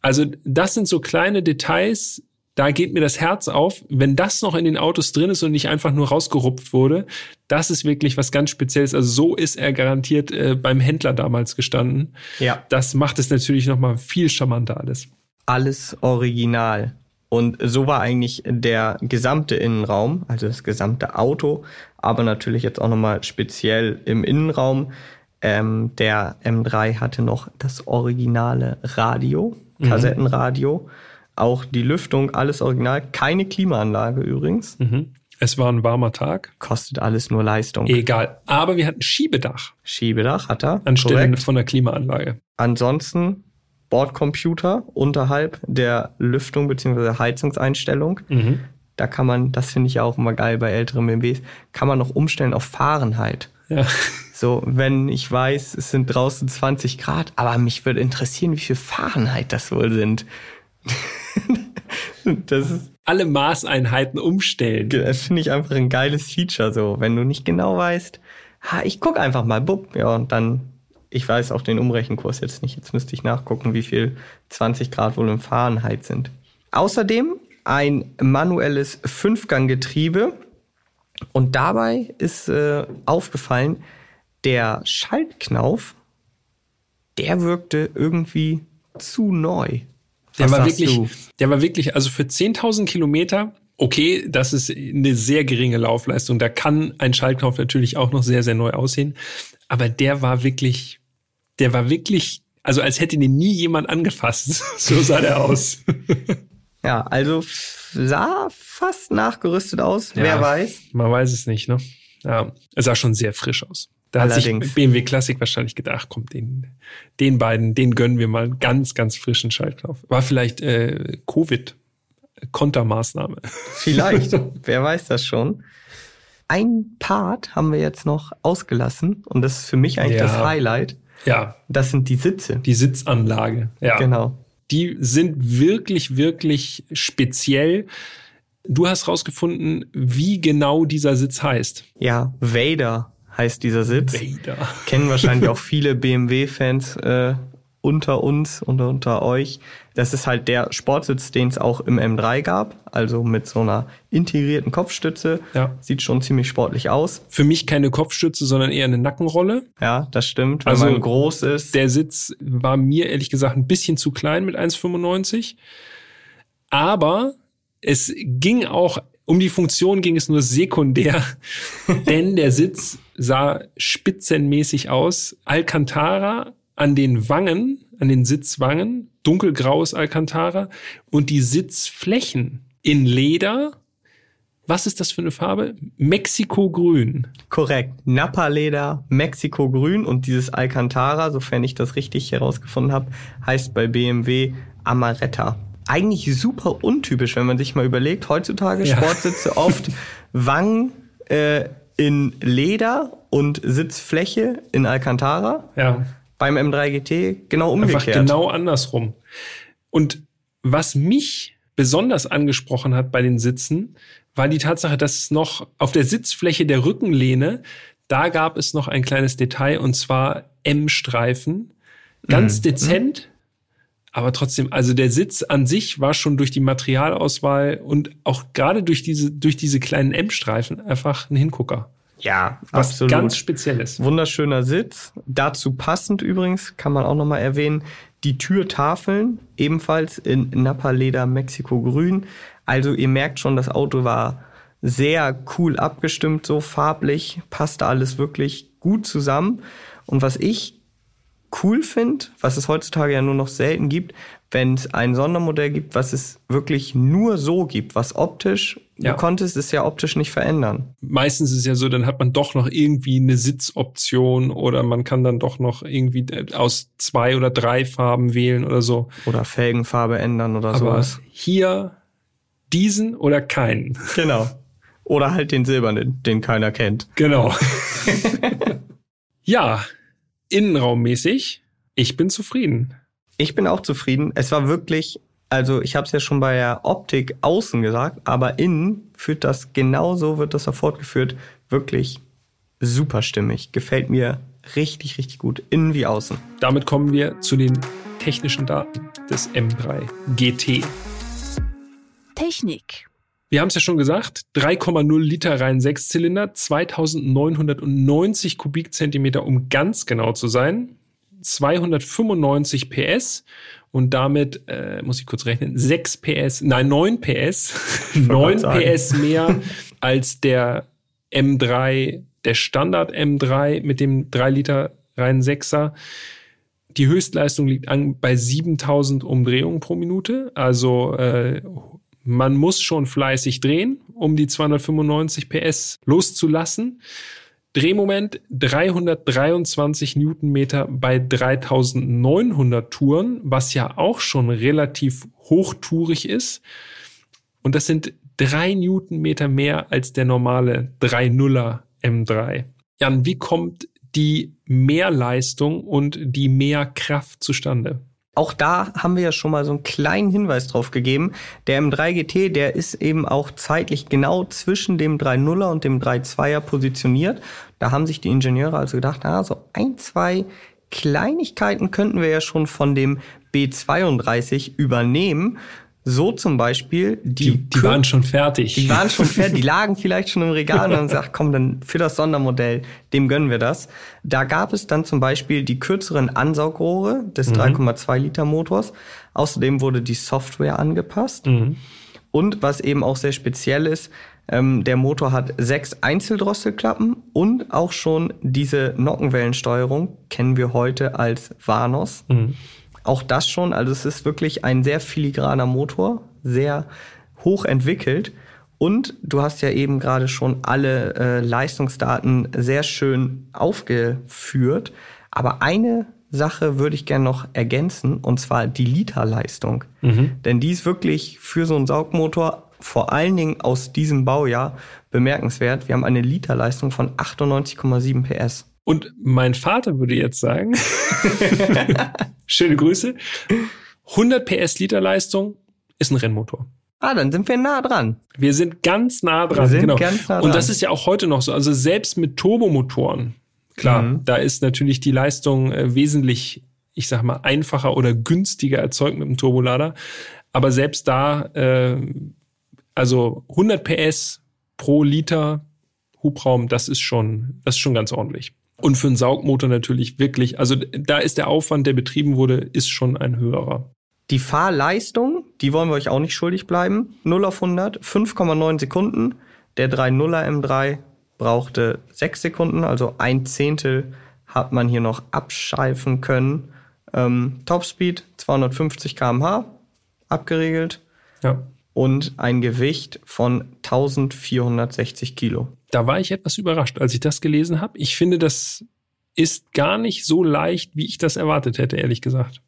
Also das sind so kleine Details, da geht mir das Herz auf. Wenn das noch in den Autos drin ist und nicht einfach nur rausgerupft wurde, das ist wirklich was ganz Spezielles. Also so ist er garantiert äh, beim Händler damals gestanden.
Ja.
Das macht es natürlich noch mal viel charmanter alles.
Alles original. Und so war eigentlich der gesamte Innenraum, also das gesamte Auto, aber natürlich jetzt auch nochmal speziell im Innenraum. Ähm, der M3 hatte noch das originale Radio, mhm. Kassettenradio, auch die Lüftung, alles original, keine Klimaanlage übrigens.
Mhm. Es war ein warmer Tag.
Kostet alles nur Leistung.
Egal. Aber wir hatten Schiebedach.
Schiebedach hat er.
Anstelle korrekt. von der Klimaanlage.
Ansonsten Bordcomputer unterhalb der Lüftung bzw. Heizungseinstellung. Mhm. Da kann man, das finde ich ja auch immer geil bei älteren BMWs, kann man noch umstellen auf Fahrenheit.
Ja.
So, wenn ich weiß, es sind draußen 20 Grad, aber mich würde interessieren, wie viel Fahrenheit das wohl sind.
das ist alle Maßeinheiten umstellen.
Das finde ich einfach ein geiles Feature so, wenn du nicht genau weißt, ha, ich guck einfach mal, bupp, ja, und dann ich weiß auch den Umrechenkurs jetzt nicht. Jetzt müsste ich nachgucken, wie viel 20 Grad wohl im Fahrenheit sind. Außerdem ein manuelles Fünfganggetriebe. Und dabei ist äh, aufgefallen, der Schaltknauf, der wirkte irgendwie zu neu.
der war wirklich, du? der war wirklich, also für 10.000 Kilometer, okay, das ist eine sehr geringe Laufleistung. Da kann ein Schaltknopf natürlich auch noch sehr, sehr neu aussehen. Aber der war wirklich der war wirklich, also als hätte ihn nie jemand angefasst. so sah der aus.
ja, also sah fast nachgerüstet aus. Ja, Wer weiß?
Man weiß es nicht, ne? Ja, es sah schon sehr frisch aus. Da Allerdings. hat sich BMW Classic wahrscheinlich gedacht, komm, den, den beiden, den gönnen wir mal ganz, ganz frischen Schaltknopf. War vielleicht äh, Covid. Kontermaßnahme.
Vielleicht, wer weiß das schon. Ein Part haben wir jetzt noch ausgelassen und das ist für mich eigentlich ja. das Highlight.
Ja.
Das sind die Sitze.
Die Sitzanlage. Ja.
Genau.
Die sind wirklich, wirklich speziell. Du hast rausgefunden, wie genau dieser Sitz heißt.
Ja, Vader heißt dieser Sitz.
Vader.
Kennen wahrscheinlich auch viele BMW-Fans äh, unter uns und unter euch. Das ist halt der Sportsitz, den es auch im M3 gab, also mit so einer integrierten Kopfstütze.
Ja.
Sieht schon ziemlich sportlich aus.
Für mich keine Kopfstütze, sondern eher eine Nackenrolle.
Ja, das stimmt. Wenn
Also,
man groß ist.
Der Sitz war mir ehrlich gesagt ein bisschen zu klein mit 1,95. Aber es ging auch, um die Funktion ging es nur sekundär, denn der Sitz sah spitzenmäßig aus. Alcantara an den Wangen, an den Sitzwangen, dunkelgraues Alcantara und die Sitzflächen in Leder. Was ist das für eine Farbe? Mexiko-Grün.
Korrekt. Napa-Leder, Mexiko-Grün und dieses Alcantara, sofern ich das richtig herausgefunden habe, heißt bei BMW Amaretta. Eigentlich super untypisch, wenn man sich mal überlegt. Heutzutage
Ja.
Sportsitze oft Wangen äh, in Leder und Sitzfläche in Alcantara.
Ja.
Beim M3 GT genau
Einfach
umgekehrt.
genau andersrum. Und was mich besonders angesprochen hat bei den Sitzen, war die Tatsache, dass es noch auf der Sitzfläche der Rückenlehne, da gab es noch ein kleines Detail und zwar M-Streifen. Ganz
Mhm.
dezent, aber trotzdem, also der Sitz an sich war schon durch die Materialauswahl und auch gerade durch diese, durch diese kleinen M-Streifen einfach ein Hingucker.
Ja,
Was
absolut.
ganz Spezielles.
Wunderschöner Sitz. Dazu passend übrigens, kann man auch nochmal erwähnen, die Türtafeln ebenfalls in Napa-Leder Mexiko-Grün. Also ihr merkt schon, das Auto war sehr cool abgestimmt, so farblich, passte alles wirklich gut zusammen. Und was ich cool finde, was es heutzutage ja nur noch selten gibt, wenn es ein Sondermodell gibt, was es wirklich nur so gibt, was optisch,
Ja.
du konntest es ja optisch nicht verändern.
meistens ist es ja so, dann hat man doch noch irgendwie eine Sitzoption oder man kann dann doch noch irgendwie aus zwei oder drei Farben wählen oder so.
Oder Felgenfarbe ändern oder
Aber
sowas.
hier diesen oder keinen.
Genau. Oder halt den silbernen, den keiner kennt.
Genau. ja, innenraummäßig, ich bin zufrieden.
Ich bin auch zufrieden. Es war wirklich, also ich habe es ja schon bei der Optik außen gesagt, aber innen führt das genauso, wird das da fortgeführt. Wirklich super stimmig. Gefällt mir richtig, richtig gut. Innen wie außen.
Damit kommen wir zu den technischen Daten des M3 GT.
Technik.
Wir haben es ja schon gesagt, 3,0 Liter rein Sechszylinder, 2990 Kubikzentimeter, um ganz genau zu sein, 295 PS und damit, äh, muss ich kurz rechnen, 6 PS, nein, 9 PS, 9
sagen.
PS mehr als der M3, der Standard M3 mit dem 3 Liter rein Sechser. Die Höchstleistung liegt an bei 7000 Umdrehungen pro Minute, also äh, man muss schon fleißig drehen, um die 295 PS loszulassen. Drehmoment 323 Newtonmeter bei 3900 Touren, was ja auch schon relativ hochtourig ist. Und das sind drei Newtonmeter mehr als der normale 3.0er M3. Jan, wie kommt die Mehrleistung und die Mehrkraft zustande?
Auch da haben wir ja schon mal so einen kleinen Hinweis drauf gegeben. Der M3 GT, der ist eben auch zeitlich genau zwischen dem 3.0er und dem 3.2er positioniert. Da haben sich die Ingenieure also gedacht, ah, so ein, zwei Kleinigkeiten könnten wir ja schon von dem B32 übernehmen. So zum Beispiel die,
Die, die waren schon fertig.
die waren schon fertig, die lagen vielleicht schon im Regal und haben gesagt, komm, dann für das Sondermodell, dem gönnen wir das. Da gab es dann zum Beispiel die kürzeren Ansaugrohre des 3,2 Liter Motors. Außerdem wurde die Software angepasst.
Mhm.
Und was eben auch sehr speziell ist, ähm, der Motor hat sechs Einzeldrosselklappen und auch schon diese Nockenwellensteuerung kennen wir heute als Vanos.
Mhm.
Auch das schon, also es ist wirklich ein sehr filigraner Motor, sehr hoch entwickelt. Und du hast ja eben gerade schon alle äh, Leistungsdaten sehr schön aufgeführt. Aber eine Sache würde ich gerne noch ergänzen, und zwar die Literleistung. Denn die ist wirklich für so einen Saugmotor vor allen Dingen aus diesem Baujahr bemerkenswert. Wir haben eine Literleistung von 98,7 PS.
Und mein Vater würde jetzt sagen, schöne Grüße, 100 PS Liter Leistung ist ein Rennmotor.
Ah, dann sind wir nah dran.
Wir sind ganz nah dran.
sind
genau.
ganz nah
Und
dran.
das ist ja auch heute noch so. Also selbst mit Turbomotoren, klar,
Mhm.
da ist natürlich die Leistung äh, wesentlich ich sag mal, einfacher oder günstiger erzeugt mit dem Turbolader. Aber selbst da, äh, also 100 PS pro Liter Hubraum, das ist schon, das ist schon ganz ordentlich. Und für einen Saugmotor natürlich wirklich, also da ist der Aufwand, der betrieben wurde, ist schon ein höherer.
Die Fahrleistung, die wollen wir euch auch nicht schuldig bleiben. 0 auf 100, 5,9 Sekunden. Der 3.0er M3 brauchte 6 Sekunden, also ein Zehntel hat man hier noch abscheifen können. Ähm, Topspeed 250 km/h abgeregelt.
Ja.
Und ein Gewicht von 1460 Kilo.
Da war ich etwas überrascht, als ich das gelesen habe. Ich finde, das ist gar nicht so leicht, wie ich das erwartet hätte, ehrlich gesagt.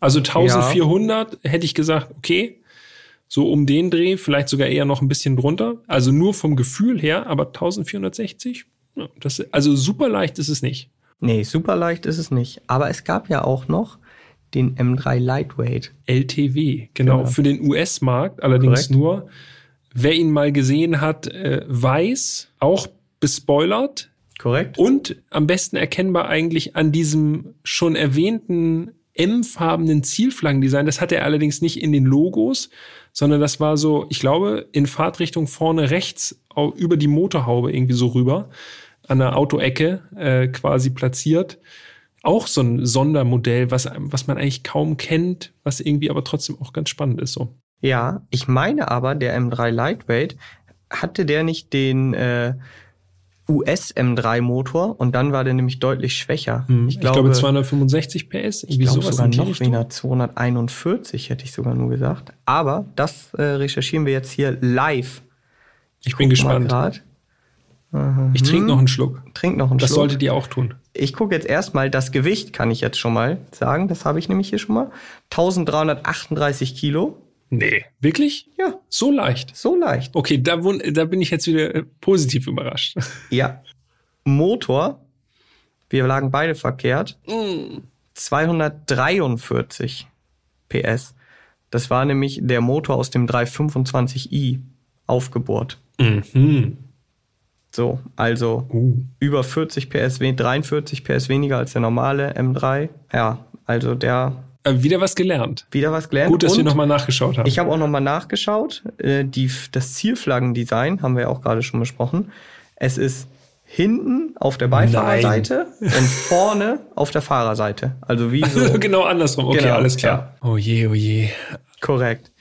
Also 1400 ja. hätte ich gesagt, okay, so um den Dreh, vielleicht sogar eher noch ein bisschen drunter. Also nur vom Gefühl her, aber 1460, das, also super leicht ist es nicht.
Nee, super leicht ist es nicht. Aber es gab ja auch noch den M3 Lightweight.
LTW, genau, genau. für den US-Markt, allerdings Korrekt. nur. Wer ihn mal gesehen hat, äh, weiß, auch bespoilert.
Korrekt.
Und am besten erkennbar eigentlich an diesem schon erwähnten M-farbenen Zielflaggendesign. Das hat er allerdings nicht in den Logos, sondern das war so, ich glaube, in Fahrtrichtung vorne rechts über die Motorhaube irgendwie so rüber, an der Autoecke äh, quasi platziert auch so ein Sondermodell, was, was man eigentlich kaum kennt, was irgendwie aber trotzdem auch ganz spannend ist so.
Ja, ich meine aber, der M3 Lightweight hatte der nicht den äh, US M3 Motor und dann war der nämlich deutlich schwächer.
Hm, ich, glaube, ich, glaube, 265 PS,
ich glaube sogar noch weniger, 241 hätte ich sogar nur gesagt. Aber das äh, recherchieren wir jetzt hier live.
Ich, ich bin gespannt. Ich trinke noch einen Schluck.
Trink noch einen
das
Schluck. Das
solltet ihr auch tun.
Ich gucke jetzt erstmal, das Gewicht kann ich jetzt schon mal sagen. Das habe ich nämlich hier schon mal. 1338 Kilo.
Nee, wirklich?
Ja.
So leicht?
So leicht.
Okay, da, da bin ich jetzt wieder äh, positiv überrascht.
Ja. Motor, wir lagen beide verkehrt. Mm. 243 PS. Das war nämlich der Motor aus dem 325i aufgebohrt.
Mhm.
So, also uh. über 40 PS, 43 PS weniger als der normale M3. Ja, also der.
Äh, wieder was gelernt.
Wieder was gelernt.
Gut, dass Und wir nochmal nachgeschaut haben.
Ich habe auch nochmal nachgeschaut. Äh, die, das Zielflaggendesign haben wir ja auch gerade schon besprochen. Es ist hinten auf der Beifahrerseite Nein. und vorne auf der Fahrerseite. Also wie so.
genau andersrum. Okay, genau, alles klar. Ja. Oh je, oh je.
Korrekt.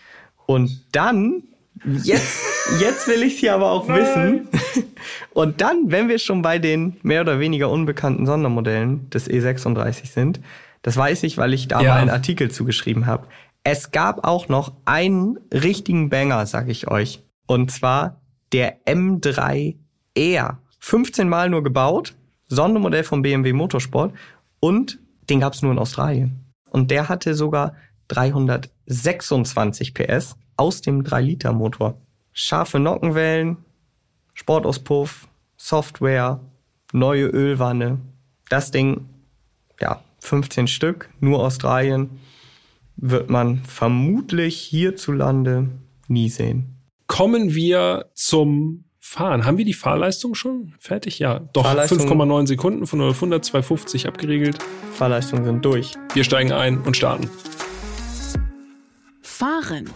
Und dann Jetzt, jetzt will ich sie aber auch wissen. Und dann, wenn wir schon bei den mehr oder weniger unbekannten Sondermodellen des E36 sind, das weiß ich, weil ich da ja. mal einen Artikel zugeschrieben habe. Es gab auch noch einen richtigen Banger, sag ich euch. Und zwar der M3R. 15 Mal nur gebaut, Sondermodell vom BMW Motorsport und den gab's nur in Australien. Und der hatte sogar 326 PS aus dem 3-Liter-Motor. Scharfe Nockenwellen, Sportauspuff, Software, neue Ölwanne. Das Ding, ja, 15 Stück, nur Australien, wird man vermutlich hierzulande nie sehen.
Kommen wir zum Fahren. Haben wir die Fahrleistung schon fertig? Ja, doch 5,9 Sekunden von 0 auf 100, 250 abgeregelt.
Fahrleistungen sind durch.
Wir steigen ein und starten.
Fahren.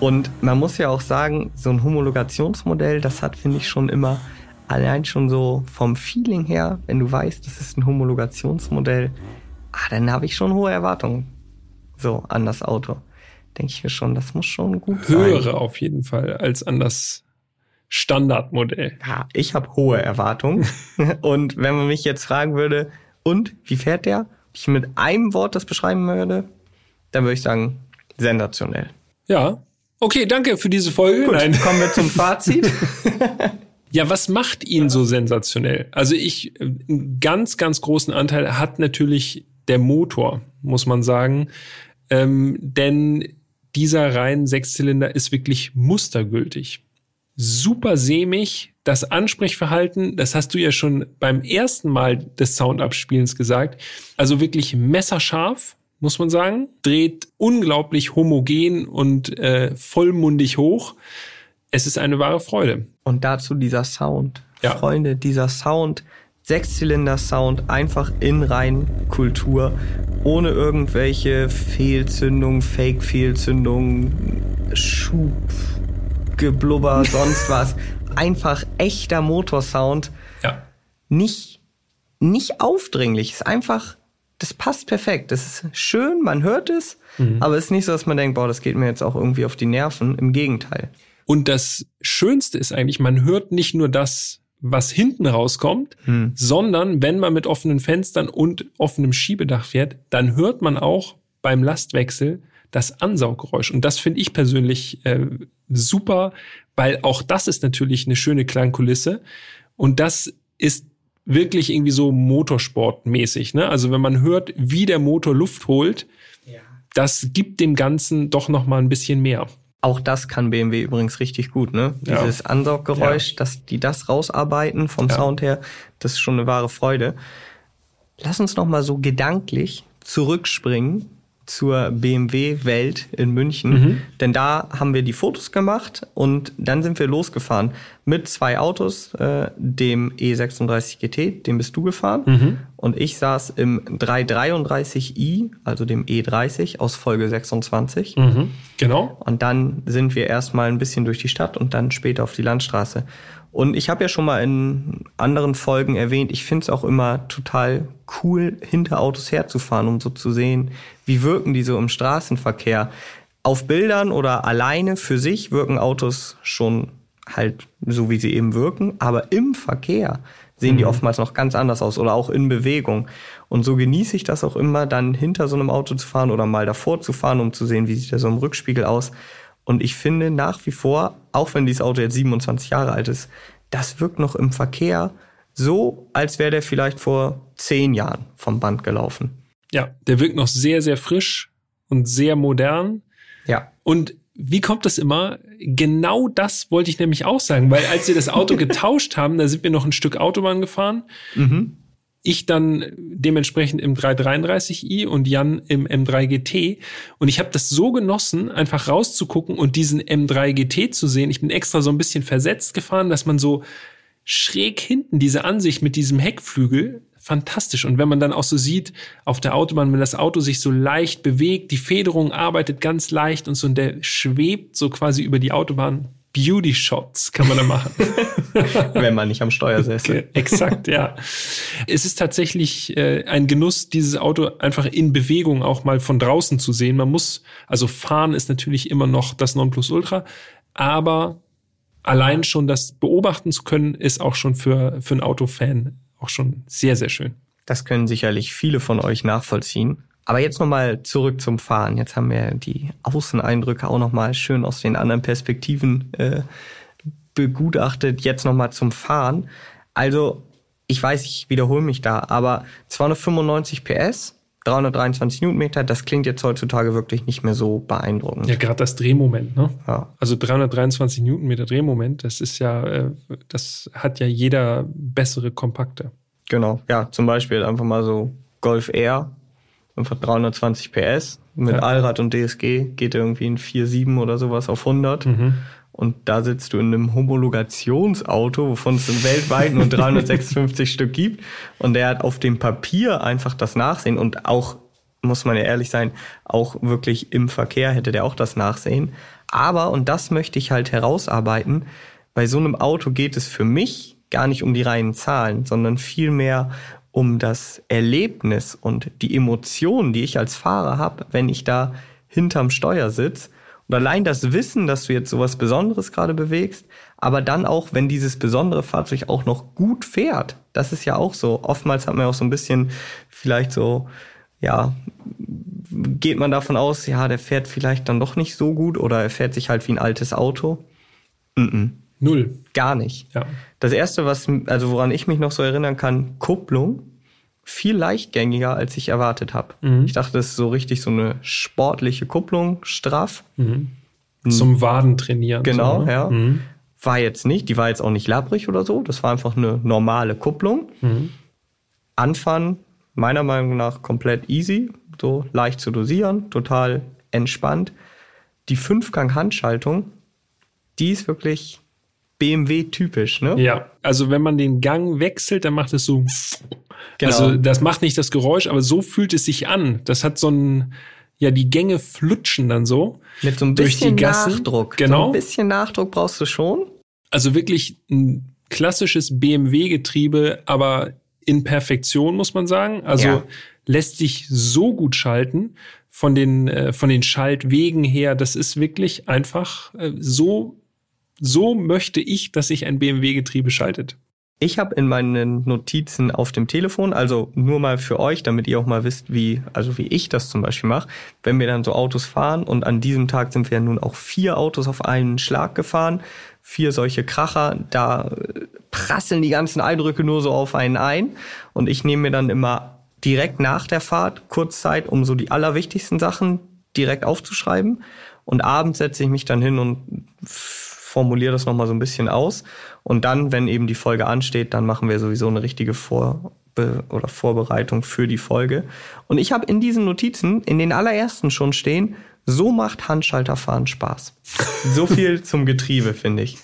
Und man muss ja auch sagen, so ein Homologationsmodell, das hat, finde ich, schon immer allein schon so vom Feeling her, wenn du weißt, das ist ein Homologationsmodell, ah, dann habe ich schon hohe Erwartungen so an das Auto. Denke ich mir schon, das muss schon gut
Höhere sein. Höhere auf jeden Fall als an das Standardmodell.
Ja, ich habe hohe Erwartungen. und wenn man mich jetzt fragen würde, und wie fährt der? Ich mit einem Wort das beschreiben würde, dann würde ich sagen, sensationell.
Ja, Okay, danke für diese Folge.
Gut, Nein. kommen wir zum Fazit.
ja, was macht ihn so sensationell? Also ich, einen ganz, ganz großen Anteil hat natürlich der Motor, muss man sagen. Ähm, denn dieser rein Sechszylinder ist wirklich mustergültig. Super sämig. Das Ansprechverhalten, das hast du ja schon beim ersten Mal des Soundabspielens gesagt. Also wirklich messerscharf muss man sagen. Dreht unglaublich homogen und äh, vollmundig hoch. Es ist eine wahre Freude.
Und dazu dieser Sound.
Ja.
Freunde, dieser Sound, Sechszylinder-Sound, einfach in rein Kultur, ohne irgendwelche Fehlzündungen, Fake-Fehlzündungen, Schub, Geblubber, sonst was. Einfach echter Motorsound.
Ja.
Nicht, nicht aufdringlich. Ist einfach, das passt perfekt. Das ist schön, man hört es, aber es ist nicht so, dass man denkt, boah, das geht mir jetzt auch irgendwie auf die Nerven. Im Gegenteil.
Und das Schönste ist eigentlich, man hört nicht nur das, was hinten rauskommt,
Hm.
sondern wenn man mit offenen Fenstern und offenem Schiebedach fährt, dann hört man auch beim Lastwechsel das Ansauggeräusch. Und das finde ich persönlich äh, super, weil auch das ist natürlich eine schöne Klangkulisse. Und das ist wirklich irgendwie so motorsportmäßig. Ne? Also wenn man hört, wie der Motor Luft holt, das gibt dem Ganzen doch noch mal ein bisschen mehr.
Auch das kann BMW übrigens richtig gut, ne?
Ja.
Dieses Ansauggeräusch, dass die das rausarbeiten vom
Ja.
Sound her, das ist schon eine wahre Freude. Lass uns noch mal so gedanklich zurückspringen zur BMW-Welt in München,
Mhm.
denn da haben wir die Fotos gemacht und dann sind wir losgefahren mit zwei Autos, äh, dem E36 GT, den bist du gefahren
Mhm.
und ich saß im 333i, also dem E30 aus Folge 26.
Genau.
Und dann sind wir erstmal ein bisschen durch die Stadt und dann später auf die Landstraße. Und ich habe ja schon mal in anderen Folgen erwähnt, ich finde es auch immer total cool, hinter Autos herzufahren, um so zu sehen, wie wirken die so im Straßenverkehr. Auf Bildern oder alleine für sich wirken Autos schon halt so, wie sie eben wirken, aber im Verkehr sehen die oftmals noch ganz anders aus oder auch in Bewegung. Und so genieße ich das auch immer, dann hinter so einem Auto zu fahren oder mal davor zu fahren, um zu sehen, wie sieht der so im Rückspiegel aus. Und ich finde nach wie vor, auch wenn dieses Auto jetzt 27 Jahre alt ist, das wirkt noch im Verkehr so, als wäre der vielleicht vor zehn Jahren vom Band gelaufen.
Ja, der wirkt noch sehr, sehr frisch und sehr modern.
Ja.
Und wie kommt das immer? Genau das wollte ich nämlich auch sagen, weil als wir das Auto getauscht haben, da sind wir noch ein Stück Autobahn gefahren. Ich dann dementsprechend im 333i und Jan im M3 GT. Und ich habe das so genossen, einfach rauszugucken und diesen M3 GT zu sehen. Ich bin extra so ein bisschen versetzt gefahren, dass man so schräg hinten diese Ansicht mit diesem Heckflügel, fantastisch. Und wenn man dann auch so sieht, auf der Autobahn, wenn das Auto sich so leicht bewegt, die Federung arbeitet ganz leicht und so, und der schwebt so quasi über die Autobahn. Beauty Shots kann man da machen.
Wenn man nicht am Steuer säße.
Exakt, ja. Es ist tatsächlich äh, ein Genuss, dieses Auto einfach in Bewegung auch mal von draußen zu sehen. Man muss, also fahren ist natürlich immer noch das Nonplusultra, aber allein schon das beobachten zu können, ist auch schon für, für einen Autofan auch schon sehr, sehr schön.
Das können sicherlich viele von euch nachvollziehen. Aber jetzt nochmal zurück zum Fahren. Jetzt haben wir die Außeneindrücke auch nochmal schön aus den anderen Perspektiven äh, begutachtet. Jetzt nochmal zum Fahren. Also, ich weiß, ich wiederhole mich da, aber 295 PS, 323 Newtonmeter, das klingt jetzt heutzutage wirklich nicht mehr so beeindruckend.
Ja, gerade das Drehmoment, ne?
Ja.
Also 323 Newtonmeter Drehmoment, das ist ja, äh, das hat ja jeder bessere Kompakte.
Genau, ja, zum Beispiel einfach mal so Golf R, einfach 320 PS. Mit
Ja.
Allrad und DSG geht irgendwie in 4,7 oder sowas auf 100.
Mhm.
Und da sitzt du in einem Homologationsauto, wovon es in weltweit nur 356 Stück gibt. Und der hat auf dem Papier einfach das Nachsehen und auch, muss man ja ehrlich sein, auch wirklich im Verkehr hätte der auch das Nachsehen. Aber, und das möchte ich halt herausarbeiten, bei so einem Auto geht es für mich gar nicht um die reinen Zahlen, sondern vielmehr um das Erlebnis und die Emotionen, die ich als Fahrer habe, wenn ich da hinterm Steuer sitze. Und allein das Wissen, dass du jetzt sowas Besonderes gerade bewegst, aber dann auch, wenn dieses besondere Fahrzeug auch noch gut fährt, das ist ja auch so. Oftmals hat man ja auch so ein bisschen vielleicht so, ja, geht man davon aus, ja, der fährt vielleicht dann doch nicht so gut oder er fährt sich halt wie ein altes Auto. Mm
Null.
Gar nicht.
Ja.
Das erste, was, also woran ich mich noch so erinnern kann, Kupplung, viel leichtgängiger, als ich erwartet habe.
Mhm.
Ich dachte, das ist so richtig so eine sportliche Kupplung, straff.
Zum Waden trainieren.
Genau,
so, ne?
ja.
Mhm.
War jetzt nicht, die war jetzt auch nicht labbrig oder so. Das war einfach eine normale Kupplung.
Mhm.
Anfahren, meiner Meinung nach, komplett easy. so leicht zu dosieren, total entspannt. Die Fünfgang-Handschaltung, die ist wirklich BMW-typisch, ne?
Ja, also wenn man den Gang wechselt, dann macht es so. Genau. Also das macht nicht das Geräusch, aber so fühlt es sich an. Das hat so ein, ja, die Gänge flutschen dann so.
Mit so ein bisschen Nachdruck. Genau. So ein bisschen Nachdruck brauchst du schon.
Also wirklich ein klassisches BMW-Getriebe, aber in Perfektion, muss man sagen. Also ja. lässt sich so gut schalten von den, äh, von den Schaltwegen her. Das ist wirklich einfach äh, so so möchte ich, dass sich ein BMW-Getriebe schaltet.
Ich habe in meinen Notizen auf dem Telefon, also nur mal für euch, damit ihr auch mal wisst, wie, also wie ich das zum Beispiel mache, wenn wir dann so Autos fahren und an diesem Tag sind wir ja nun auch vier Autos auf einen Schlag gefahren, vier solche Kracher, da prasseln die ganzen Eindrücke nur so auf einen ein. Und ich nehme mir dann immer direkt nach der Fahrt kurz Zeit, um so die allerwichtigsten Sachen direkt aufzuschreiben. Und abends setze ich mich dann hin und formuliere das nochmal so ein bisschen aus. Und dann, wenn eben die Folge ansteht, dann machen wir sowieso eine richtige Vor oder Vorbereitung für die Folge. Und ich habe in diesen Notizen, in den allerersten schon stehen, so macht Handschalterfahren Spaß. So viel zum Getriebe, finde ich.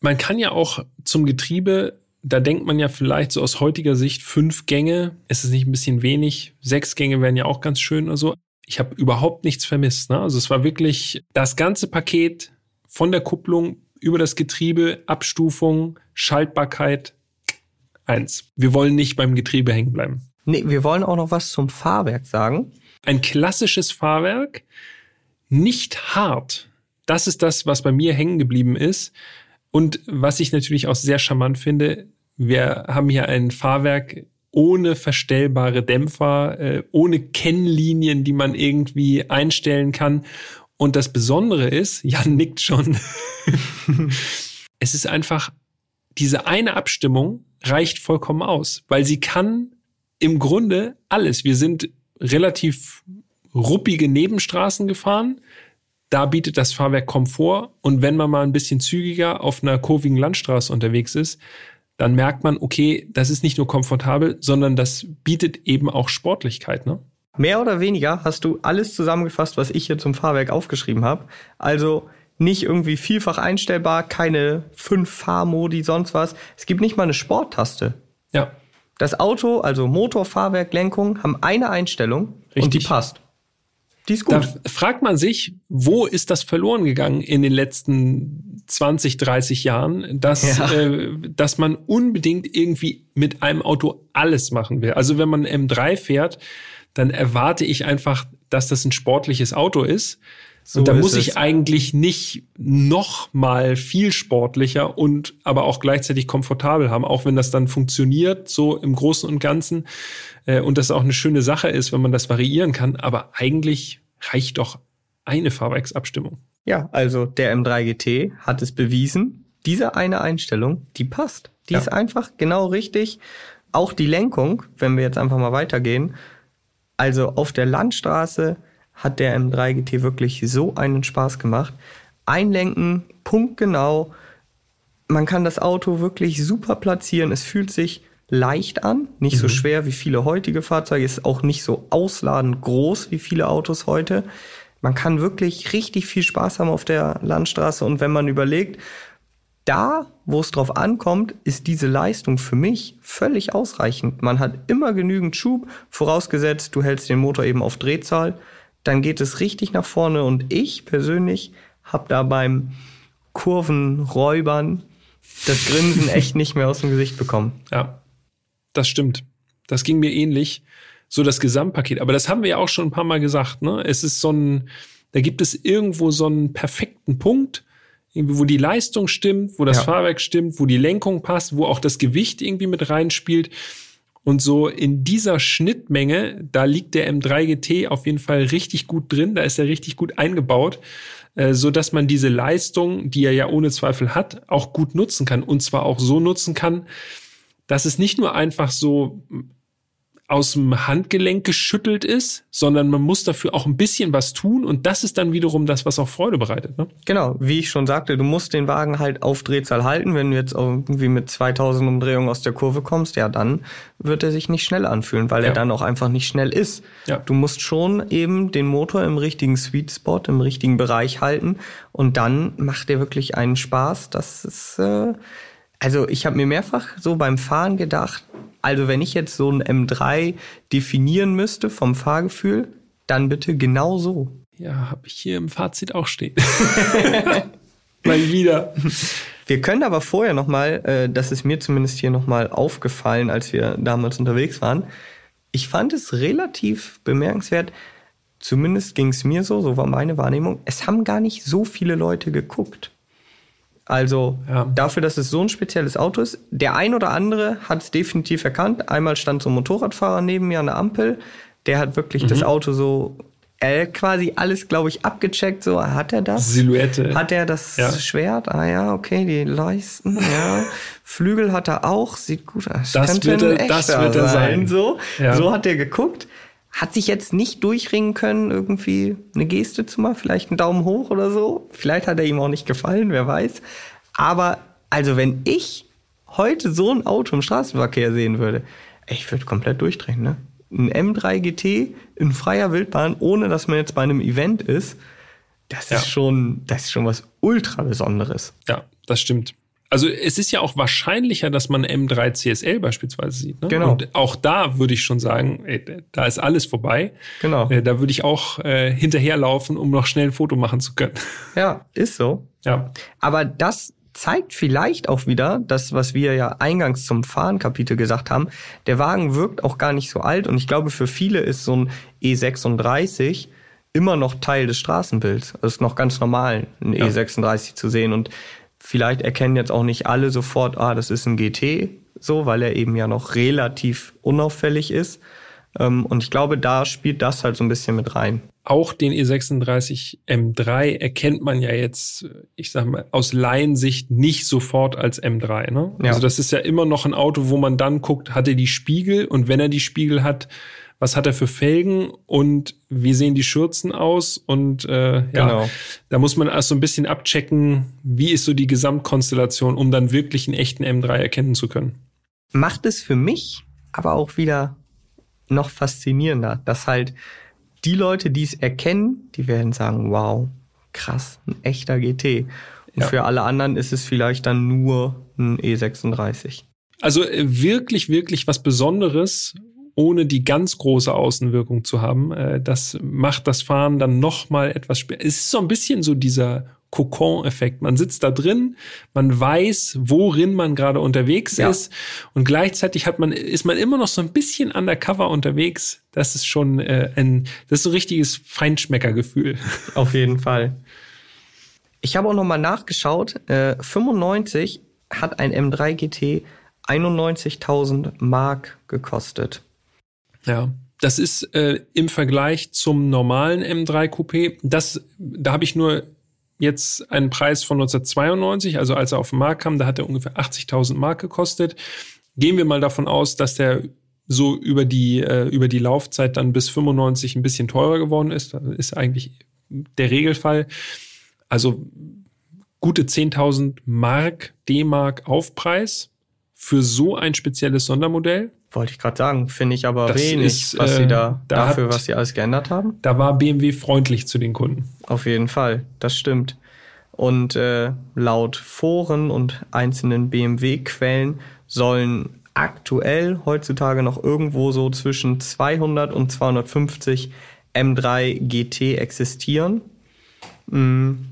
Man kann ja auch zum Getriebe, da denkt man ja vielleicht so aus heutiger Sicht fünf Gänge. Ist es nicht ein bisschen wenig? Sechs Gänge wären ja auch ganz schön oder so. Ich habe überhaupt nichts vermisst. Ne? Also es war wirklich das ganze Paket von der Kupplung über das Getriebe, Abstufung, Schaltbarkeit. Eins. Wir wollen nicht beim Getriebe hängen bleiben.
Nee, wir wollen auch noch was zum Fahrwerk sagen.
Ein klassisches Fahrwerk, nicht hart. Das ist das, was bei mir hängen geblieben ist. Und was ich natürlich auch sehr charmant finde, wir haben hier ein Fahrwerk ohne verstellbare Dämpfer, äh, ohne Kennlinien, die man irgendwie einstellen kann. Und das Besondere ist, Jan nickt schon, es ist einfach, diese eine Abstimmung reicht vollkommen aus, weil sie kann im Grunde alles. Wir sind relativ ruppige Nebenstraßen gefahren. Da bietet das Fahrwerk Komfort. Und wenn man mal ein bisschen zügiger auf einer kurvigen Landstraße unterwegs ist, dann merkt man, okay, das ist nicht nur komfortabel, sondern das bietet eben auch Sportlichkeit. Ne?
Mehr oder weniger hast du alles zusammengefasst, was ich hier zum Fahrwerk aufgeschrieben habe. Also nicht irgendwie vielfach einstellbar, keine fünf Fahrmodi, sonst was. Es gibt nicht mal eine Sporttaste.
Ja.
Das Auto, also Motor, Fahrwerk, Lenkung, haben eine Einstellung Richtig. und die passt.
Die ist gut. Da fragt man sich, wo ist das verloren gegangen in den letzten 20, 30 Jahren, dass, ja. äh, dass man unbedingt irgendwie mit einem Auto alles machen will. Also wenn man M3 fährt, dann erwarte ich einfach, dass das ein sportliches Auto ist. So und da muss ich es. eigentlich nicht noch mal viel sportlicher und aber auch gleichzeitig komfortabel haben, auch wenn das dann funktioniert, so im Großen und Ganzen. Äh, und das auch eine schöne Sache ist, wenn man das variieren kann. Aber eigentlich reicht doch eine Fahrwerksabstimmung.
Ja, also der M3 GT hat es bewiesen. Diese eine Einstellung, die passt. Die ja. ist einfach genau richtig. Auch die Lenkung, wenn wir jetzt einfach mal weitergehen, also auf der Landstraße hat der M3 GT wirklich so einen Spaß gemacht. Einlenken, punktgenau. Man kann das Auto wirklich super platzieren. Es fühlt sich leicht an, nicht mhm. so schwer wie viele heutige Fahrzeuge, ist auch nicht so ausladend groß wie viele Autos heute. Man kann wirklich richtig viel Spaß haben auf der Landstraße und wenn man überlegt, da, wo es drauf ankommt, ist diese Leistung für mich völlig ausreichend. Man hat immer genügend Schub, vorausgesetzt, du hältst den Motor eben auf Drehzahl, dann geht es richtig nach vorne und ich persönlich habe da beim Kurvenräubern das Grinsen echt nicht mehr aus dem Gesicht bekommen.
Ja, das stimmt. Das ging mir ähnlich. So das Gesamtpaket. Aber das haben wir ja auch schon ein paar Mal gesagt. Ne? Es ist so ein, da gibt es irgendwo so einen perfekten Punkt irgendwie, wo die Leistung stimmt, wo das ja. Fahrwerk stimmt, wo die Lenkung passt, wo auch das Gewicht irgendwie mit reinspielt. Und so in dieser Schnittmenge, da liegt der M3 GT auf jeden Fall richtig gut drin, da ist er richtig gut eingebaut, äh, so dass man diese Leistung, die er ja ohne Zweifel hat, auch gut nutzen kann. Und zwar auch so nutzen kann, dass es nicht nur einfach so aus dem Handgelenk geschüttelt ist, sondern man muss dafür auch ein bisschen was tun und das ist dann wiederum das, was auch Freude bereitet. Ne?
Genau, wie ich schon sagte, du musst den Wagen halt auf Drehzahl halten. Wenn du jetzt irgendwie mit 2000 Umdrehungen aus der Kurve kommst, ja, dann wird er sich nicht schnell anfühlen, weil ja. er dann auch einfach nicht schnell ist. Ja. Du musst schon eben den Motor im richtigen Sweet Spot, im richtigen Bereich halten und dann macht er wirklich einen Spaß. Das ist äh, also ich habe mir mehrfach so beim Fahren gedacht, also wenn ich jetzt so ein M3 definieren müsste vom Fahrgefühl, dann bitte genau so.
Ja, habe ich hier im Fazit auch stehen. Mal wieder.
Wir können aber vorher noch mal, äh, das ist mir zumindest hier noch mal aufgefallen, als wir damals unterwegs waren. Ich fand es relativ bemerkenswert. Zumindest ging es mir so, so war meine Wahrnehmung. Es haben gar nicht so viele Leute geguckt. Also ja. dafür, dass es so ein spezielles Auto ist. Der ein oder andere hat es definitiv erkannt. Einmal stand so ein Motorradfahrer neben mir an der Ampel. Der hat wirklich mhm. das Auto so äh, quasi alles, glaube ich, abgecheckt. So, hat er das?
Silhouette.
Hat er das ja. Schwert? Ah ja, okay, die Leisten, ja. Flügel hat er auch, sieht gut aus.
Das wird er, das wird er sein. sein.
So, ja. so hat er geguckt hat sich jetzt nicht durchringen können, irgendwie eine Geste zu machen, vielleicht einen Daumen hoch oder so. Vielleicht hat er ihm auch nicht gefallen, wer weiß. Aber also wenn ich heute so ein Auto im Straßenverkehr sehen würde, ich würde komplett durchdrehen, ne? Ein M3 GT in freier Wildbahn, ohne dass man jetzt bei einem Event ist, das ja. ist schon, das ist schon was ultra Besonderes.
Ja, das stimmt also es ist ja auch wahrscheinlicher, dass man M3 CSL beispielsweise sieht. Ne?
Genau.
Und auch da würde ich schon sagen, ey, da ist alles vorbei.
Genau.
Äh, da würde ich auch äh, hinterherlaufen, um noch schnell ein Foto machen zu können.
Ja, ist so.
Ja.
Aber das zeigt vielleicht auch wieder das, was wir ja eingangs zum Fahrenkapitel gesagt haben. Der Wagen wirkt auch gar nicht so alt und ich glaube, für viele ist so ein E36 immer noch Teil des Straßenbilds. Es ist noch ganz normal, ein ja. E36 zu sehen und Vielleicht erkennen jetzt auch nicht alle sofort, ah, das ist ein GT, so, weil er eben ja noch relativ unauffällig ist. Ähm, und ich glaube, da spielt das halt so ein bisschen mit rein.
Auch den E36 M3 erkennt man ja jetzt, ich sag mal, aus Laiensicht nicht sofort als M3. Ne? Ja. Also das ist ja immer noch ein Auto, wo man dann guckt, hat er die Spiegel? Und wenn er die Spiegel hat, was hat er für Felgen und wie sehen die Schürzen aus und äh, ja, genau. da muss man erst so ein bisschen abchecken, wie ist so die Gesamtkonstellation, um dann wirklich einen echten M3 erkennen zu können.
Macht es für mich aber auch wieder noch faszinierender, dass halt die Leute, die es erkennen, die werden sagen, wow, krass, ein echter GT. Und ja. für alle anderen ist es vielleicht dann nur ein E36.
Also äh, wirklich, wirklich was Besonderes ohne die ganz große Außenwirkung zu haben. Äh, das macht das Fahren dann noch mal etwas schwer. Es ist so ein bisschen so dieser Kokon-Effekt. Man sitzt da drin, man weiß, worin man gerade unterwegs ja. ist und gleichzeitig hat man, ist man immer noch so ein bisschen undercover unterwegs. Das ist schon äh, ein, das ist so ein richtiges Feinschmeckergefühl.
Auf jeden Fall. Ich habe auch noch mal nachgeschaut. Äh, 95 hat ein M3 GT 91.000 Mark gekostet.
Ja, das ist äh, im Vergleich zum normalen M3 Coupé, das, da habe ich nur jetzt einen Preis von 1992, also als er auf den Markt kam, da hat er ungefähr 80.000 Mark gekostet. Gehen wir mal davon aus, dass der so über die, äh, über die Laufzeit dann bis 95 ein bisschen teurer geworden ist. Das ist eigentlich der Regelfall. Also gute 10.000 Mark, D-Mark Aufpreis für so ein spezielles Sondermodell.
Wollte ich gerade sagen, finde ich aber das wenig, ist, was sie da, äh, da dafür, hat, was sie alles geändert haben.
Da war BMW freundlich zu den Kunden.
Auf jeden Fall, das stimmt. Und äh, laut Foren und einzelnen BMW-Quellen sollen aktuell heutzutage noch irgendwo so zwischen 200 und 250 M3 GT existieren. Hm,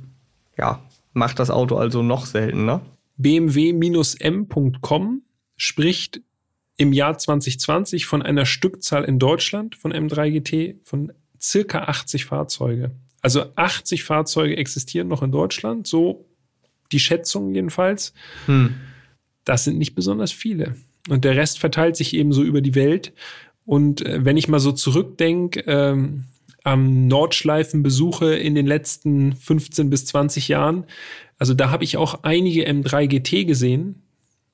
ja, macht das Auto also noch seltener.
BMW-M.com spricht im Jahr 2020 von einer Stückzahl in Deutschland von M3 GT von circa 80 Fahrzeuge. Also 80 Fahrzeuge existieren noch in Deutschland, so die Schätzung jedenfalls. Hm. Das sind nicht besonders viele. Und der Rest verteilt sich eben so über die Welt. Und äh, wenn ich mal so zurückdenke, ähm, am Nordschleifenbesuche in den letzten 15 bis 20 Jahren, also da habe ich auch einige M3 GT gesehen.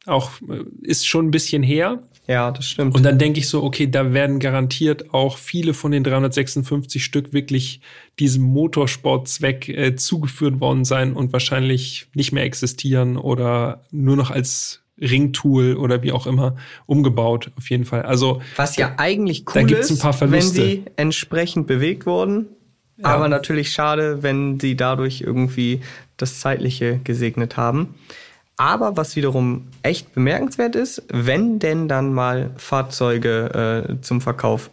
Auch äh, ist schon ein bisschen her.
Ja, das stimmt.
Und dann denke ich so, okay, da werden garantiert auch viele von den 356 Stück wirklich diesem Motorsportzweck äh, zugeführt worden sein und wahrscheinlich nicht mehr existieren oder nur noch als Ringtool oder wie auch immer umgebaut, auf jeden Fall. Also
was ja eigentlich cool ist, wenn sie entsprechend bewegt wurden, ja. aber natürlich schade, wenn sie dadurch irgendwie das Zeitliche gesegnet haben. Aber was wiederum echt bemerkenswert ist, wenn denn dann mal Fahrzeuge äh, zum Verkauf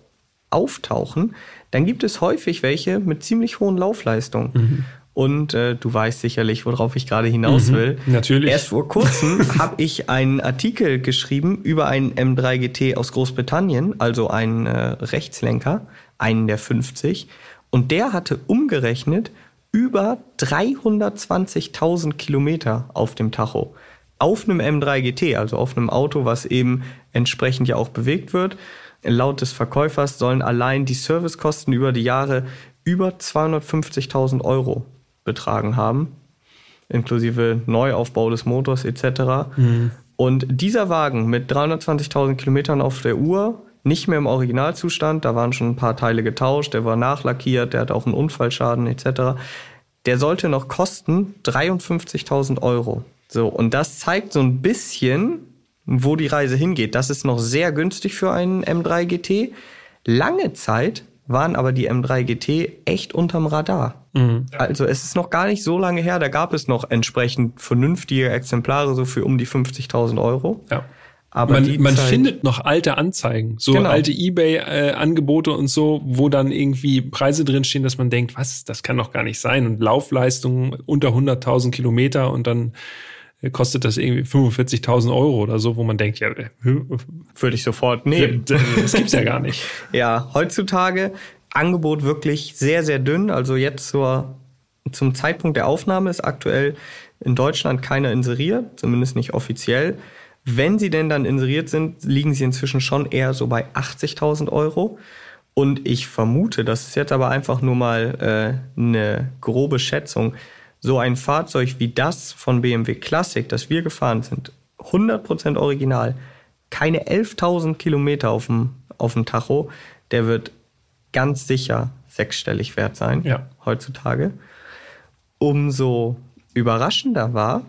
auftauchen, dann gibt es häufig welche mit ziemlich hohen Laufleistungen. Mhm. Und äh, du weißt sicherlich, worauf ich gerade hinaus mhm, will.
natürlich.
Erst vor kurzem habe ich einen Artikel geschrieben über einen M3 GT aus Großbritannien, also einen äh, Rechtslenker, einen der 50. Und der hatte umgerechnet über 320.000 Kilometer auf dem Tacho. Auf einem M3 GT, also auf einem Auto, was eben entsprechend ja auch bewegt wird. Laut des Verkäufers sollen allein die Servicekosten über die Jahre über 250.000 Euro betragen haben, inklusive Neuaufbau des Motors etc. Mhm. Und dieser Wagen mit 320.000 Kilometern auf der Uhr, nicht mehr im Originalzustand, da waren schon ein paar Teile getauscht, der war nachlackiert, der hat auch einen Unfallschaden etc. Der sollte noch kosten 53.000 Euro. So, und das zeigt so ein bisschen, wo die Reise hingeht. Das ist noch sehr günstig für einen M3 GT. Lange Zeit waren aber die M3 GT echt unterm Radar. Mhm. Also es ist noch gar nicht so lange her, da gab es noch entsprechend vernünftige Exemplare so für um die 50.000 Euro.
Ja. Aber man, man findet noch alte Anzeigen, so genau. alte eBay-Angebote und so, wo dann irgendwie Preise drinstehen, dass man denkt, was, das kann doch gar nicht sein. Und Laufleistungen unter 100.000 Kilometer und dann kostet das irgendwie 45.000 Euro oder so, wo man denkt, ja,
würde ich sofort nehmen.
Das gibt's ja gar nicht.
ja, heutzutage Angebot wirklich sehr, sehr dünn. Also jetzt zur, zum Zeitpunkt der Aufnahme ist aktuell in Deutschland keiner inseriert, zumindest nicht offiziell. Wenn sie denn dann inseriert sind, liegen sie inzwischen schon eher so bei 80.000 Euro. Und ich vermute, das ist jetzt aber einfach nur mal äh, eine grobe Schätzung, so ein Fahrzeug wie das von BMW Classic, das wir gefahren sind, 100% original, keine 11.000 Kilometer auf dem, auf dem Tacho, der wird ganz sicher sechsstellig wert sein ja. heutzutage. Umso überraschender war,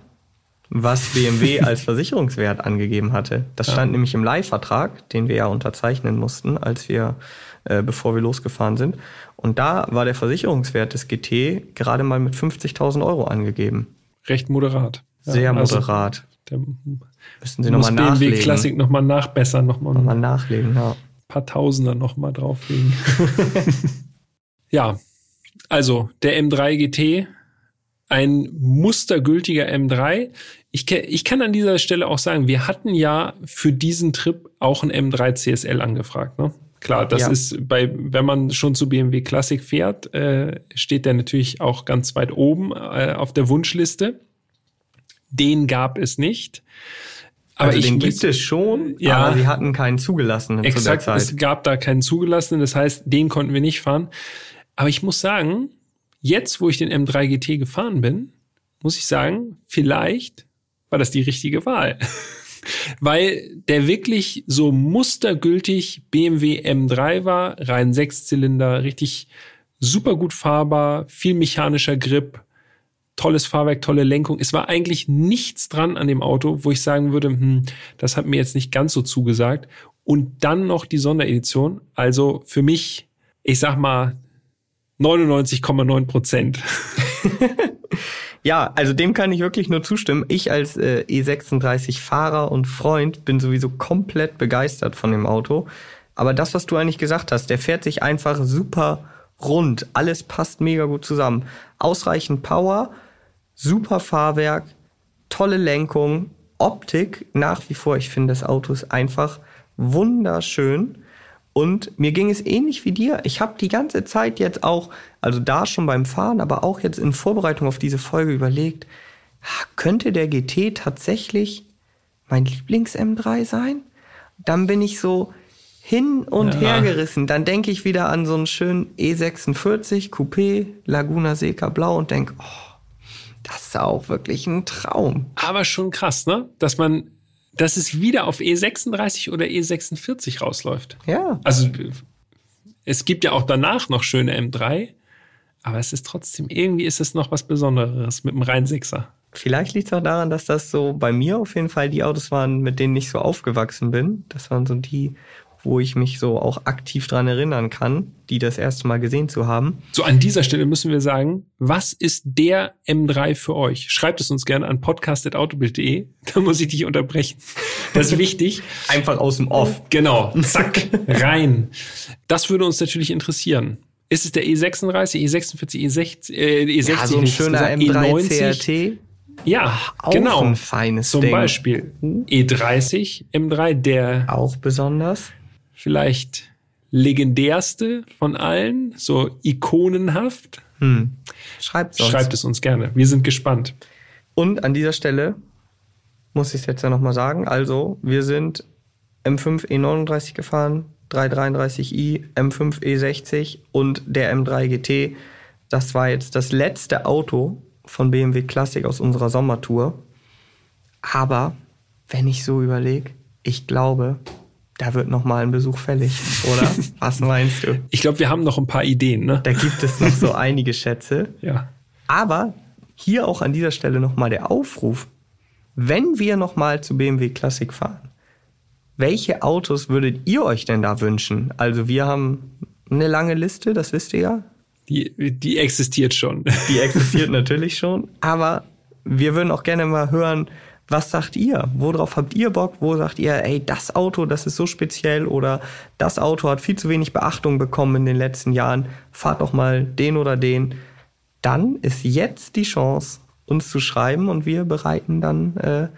was BMW als Versicherungswert angegeben hatte. Das stand ja. nämlich im Leihvertrag, den wir ja unterzeichnen mussten, als wir, äh, bevor wir losgefahren sind. Und da war der Versicherungswert des GT gerade mal mit 50.000 Euro angegeben.
Recht moderat.
Sehr also moderat.
Also, müssen Sie nochmal nachlegen. BMW Classic nochmal nachbessern, nochmal
noch nachlegen, ja. Ein
paar Tausender nochmal drauflegen. ja, also der M3 GT, ein mustergültiger M3. Ich, ich kann an dieser Stelle auch sagen, wir hatten ja für diesen Trip auch ein M3 CSL angefragt. Ne? Klar, das ja. ist bei, wenn man schon zu BMW Classic fährt, äh, steht der natürlich auch ganz weit oben äh, auf der Wunschliste. Den gab es nicht.
Aber also den gibt es schon, ja, aber sie hatten keinen zugelassenen
exakt, zu der Zeit. Es gab da keinen zugelassenen, das heißt, den konnten wir nicht fahren. Aber ich muss sagen, jetzt, wo ich den M3 GT gefahren bin, muss ich sagen, vielleicht war das die richtige Wahl. weil der wirklich so mustergültig BMW M3 war, rein Sechszylinder, richtig super gut fahrbar, viel mechanischer Grip, tolles Fahrwerk, tolle Lenkung. Es war eigentlich nichts dran an dem Auto, wo ich sagen würde, hm, das hat mir jetzt nicht ganz so zugesagt. Und dann noch die Sonderedition. Also für mich, ich sag mal, 99,9 Prozent.
Ja, also dem kann ich wirklich nur zustimmen. Ich als äh, E36-Fahrer und Freund bin sowieso komplett begeistert von dem Auto. Aber das, was du eigentlich gesagt hast, der fährt sich einfach super rund. Alles passt mega gut zusammen. Ausreichend Power, super Fahrwerk, tolle Lenkung, Optik nach wie vor. Ich finde das Auto ist einfach wunderschön. Und mir ging es ähnlich wie dir. Ich habe die ganze Zeit jetzt auch, also da schon beim Fahren, aber auch jetzt in Vorbereitung auf diese Folge überlegt, könnte der GT tatsächlich mein Lieblings-M3 sein? Dann bin ich so hin und ja. her gerissen. Dann denke ich wieder an so einen schönen E46 Coupé Laguna Seca Blau und denke, oh, das ist auch wirklich ein Traum.
Aber schon krass, ne? Dass man dass es wieder auf E36 oder E46 rausläuft.
Ja.
Also es gibt ja auch danach noch schöne M3, aber es ist trotzdem, irgendwie ist es noch was Besonderes mit dem rein Sechser.
Vielleicht liegt es auch daran, dass das so bei mir auf jeden Fall die Autos waren, mit denen ich so aufgewachsen bin. Das waren so die, wo ich mich so auch aktiv dran erinnern kann, die das erste Mal gesehen zu haben.
So an dieser Stelle müssen wir sagen, was ist der M3 für euch? Schreibt es uns gerne an podcast.autobild.de. Da muss ich dich unterbrechen. Das ist wichtig.
Einfach aus dem Off.
Genau. Zack. Rein. Das würde uns natürlich interessieren. Ist es der E36, E46, E60, äh, E60?
Ja, so ein schöner M3 CRT.
Ja,
Auch
genau.
ein feines
Zum
Ding.
Beispiel E30 M3, der
Auch besonders.
Vielleicht legendärste von allen, so ikonenhaft.
Hm. Schreibt uns.
Schreibt es uns gerne. Wir sind gespannt.
Und an dieser Stelle muss ich es jetzt ja nochmal sagen. Also, wir sind M5 E39 gefahren, 333i, M5 E60 und der M3 GT. Das war jetzt das letzte Auto von BMW Classic aus unserer Sommertour. Aber wenn ich so überlege, ich glaube, da wird noch mal ein Besuch fällig, oder? Was meinst du?
Ich glaube, wir haben noch ein paar Ideen, ne?
Da gibt es noch so einige Schätze.
Ja.
Aber hier auch an dieser Stelle nochmal der Aufruf. Wenn wir nochmal zu BMW Classic fahren, welche Autos würdet ihr euch denn da wünschen? Also wir haben eine lange Liste, das wisst ihr ja.
Die, die existiert schon.
Die existiert natürlich schon. Aber wir würden auch gerne mal hören, was sagt ihr? Worauf habt ihr Bock? Wo sagt ihr, ey, das Auto, das ist so speziell oder das Auto hat viel zu wenig Beachtung bekommen in den letzten Jahren. Fahrt doch mal den oder den. Dann ist jetzt die Chance, uns zu schreiben und wir bereiten dann äh,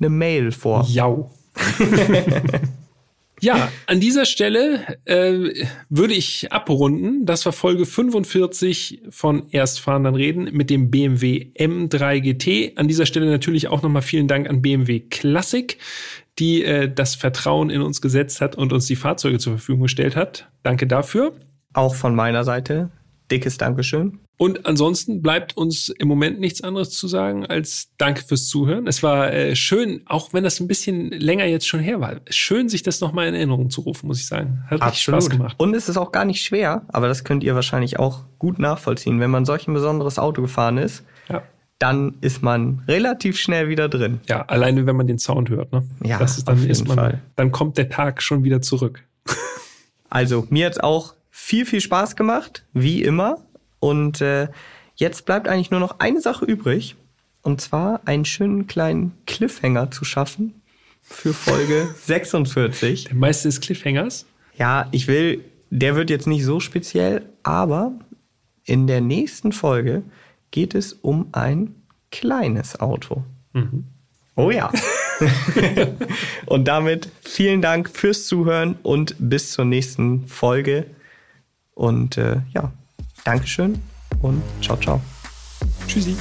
eine Mail vor.
Jau. ja, an dieser Stelle äh, würde ich abrunden. Das war Folge 45 von Erstfahren dann reden mit dem BMW M3 GT. An dieser Stelle natürlich auch nochmal vielen Dank an BMW Classic, die äh, das Vertrauen in uns gesetzt hat und uns die Fahrzeuge zur Verfügung gestellt hat. Danke dafür.
Auch von meiner Seite dickes Dankeschön.
Und ansonsten bleibt uns im Moment nichts anderes zu sagen als Danke fürs Zuhören. Es war äh, schön, auch wenn das ein bisschen länger jetzt schon her war, schön, sich das nochmal in Erinnerung zu rufen, muss ich sagen. Hat richtig Spaß gemacht.
Und es ist auch gar nicht schwer, aber das könnt ihr wahrscheinlich auch gut nachvollziehen. Wenn man solch ein besonderes Auto gefahren ist,
Ja.
dann ist man relativ schnell wieder drin.
Ja, alleine wenn man den Sound hört, ne?
Ja,
das ist
auf
dann ist
jeden
man,
Fall.
dann kommt der Tag schon wieder zurück.
Also mir hat's auch viel, viel Spaß gemacht, wie immer. Und äh, jetzt bleibt eigentlich nur noch eine Sache übrig. Und zwar einen schönen kleinen Cliffhanger zu schaffen für Folge 46.
Der meiste des Cliffhangers.
Ja, ich will, der wird jetzt nicht so speziell, aber in der nächsten Folge geht es um ein kleines Auto. Oh ja. und damit vielen Dank fürs Zuhören und bis zur nächsten Folge. Und äh, ja, Dankeschön und ciao, ciao.
Tschüssi.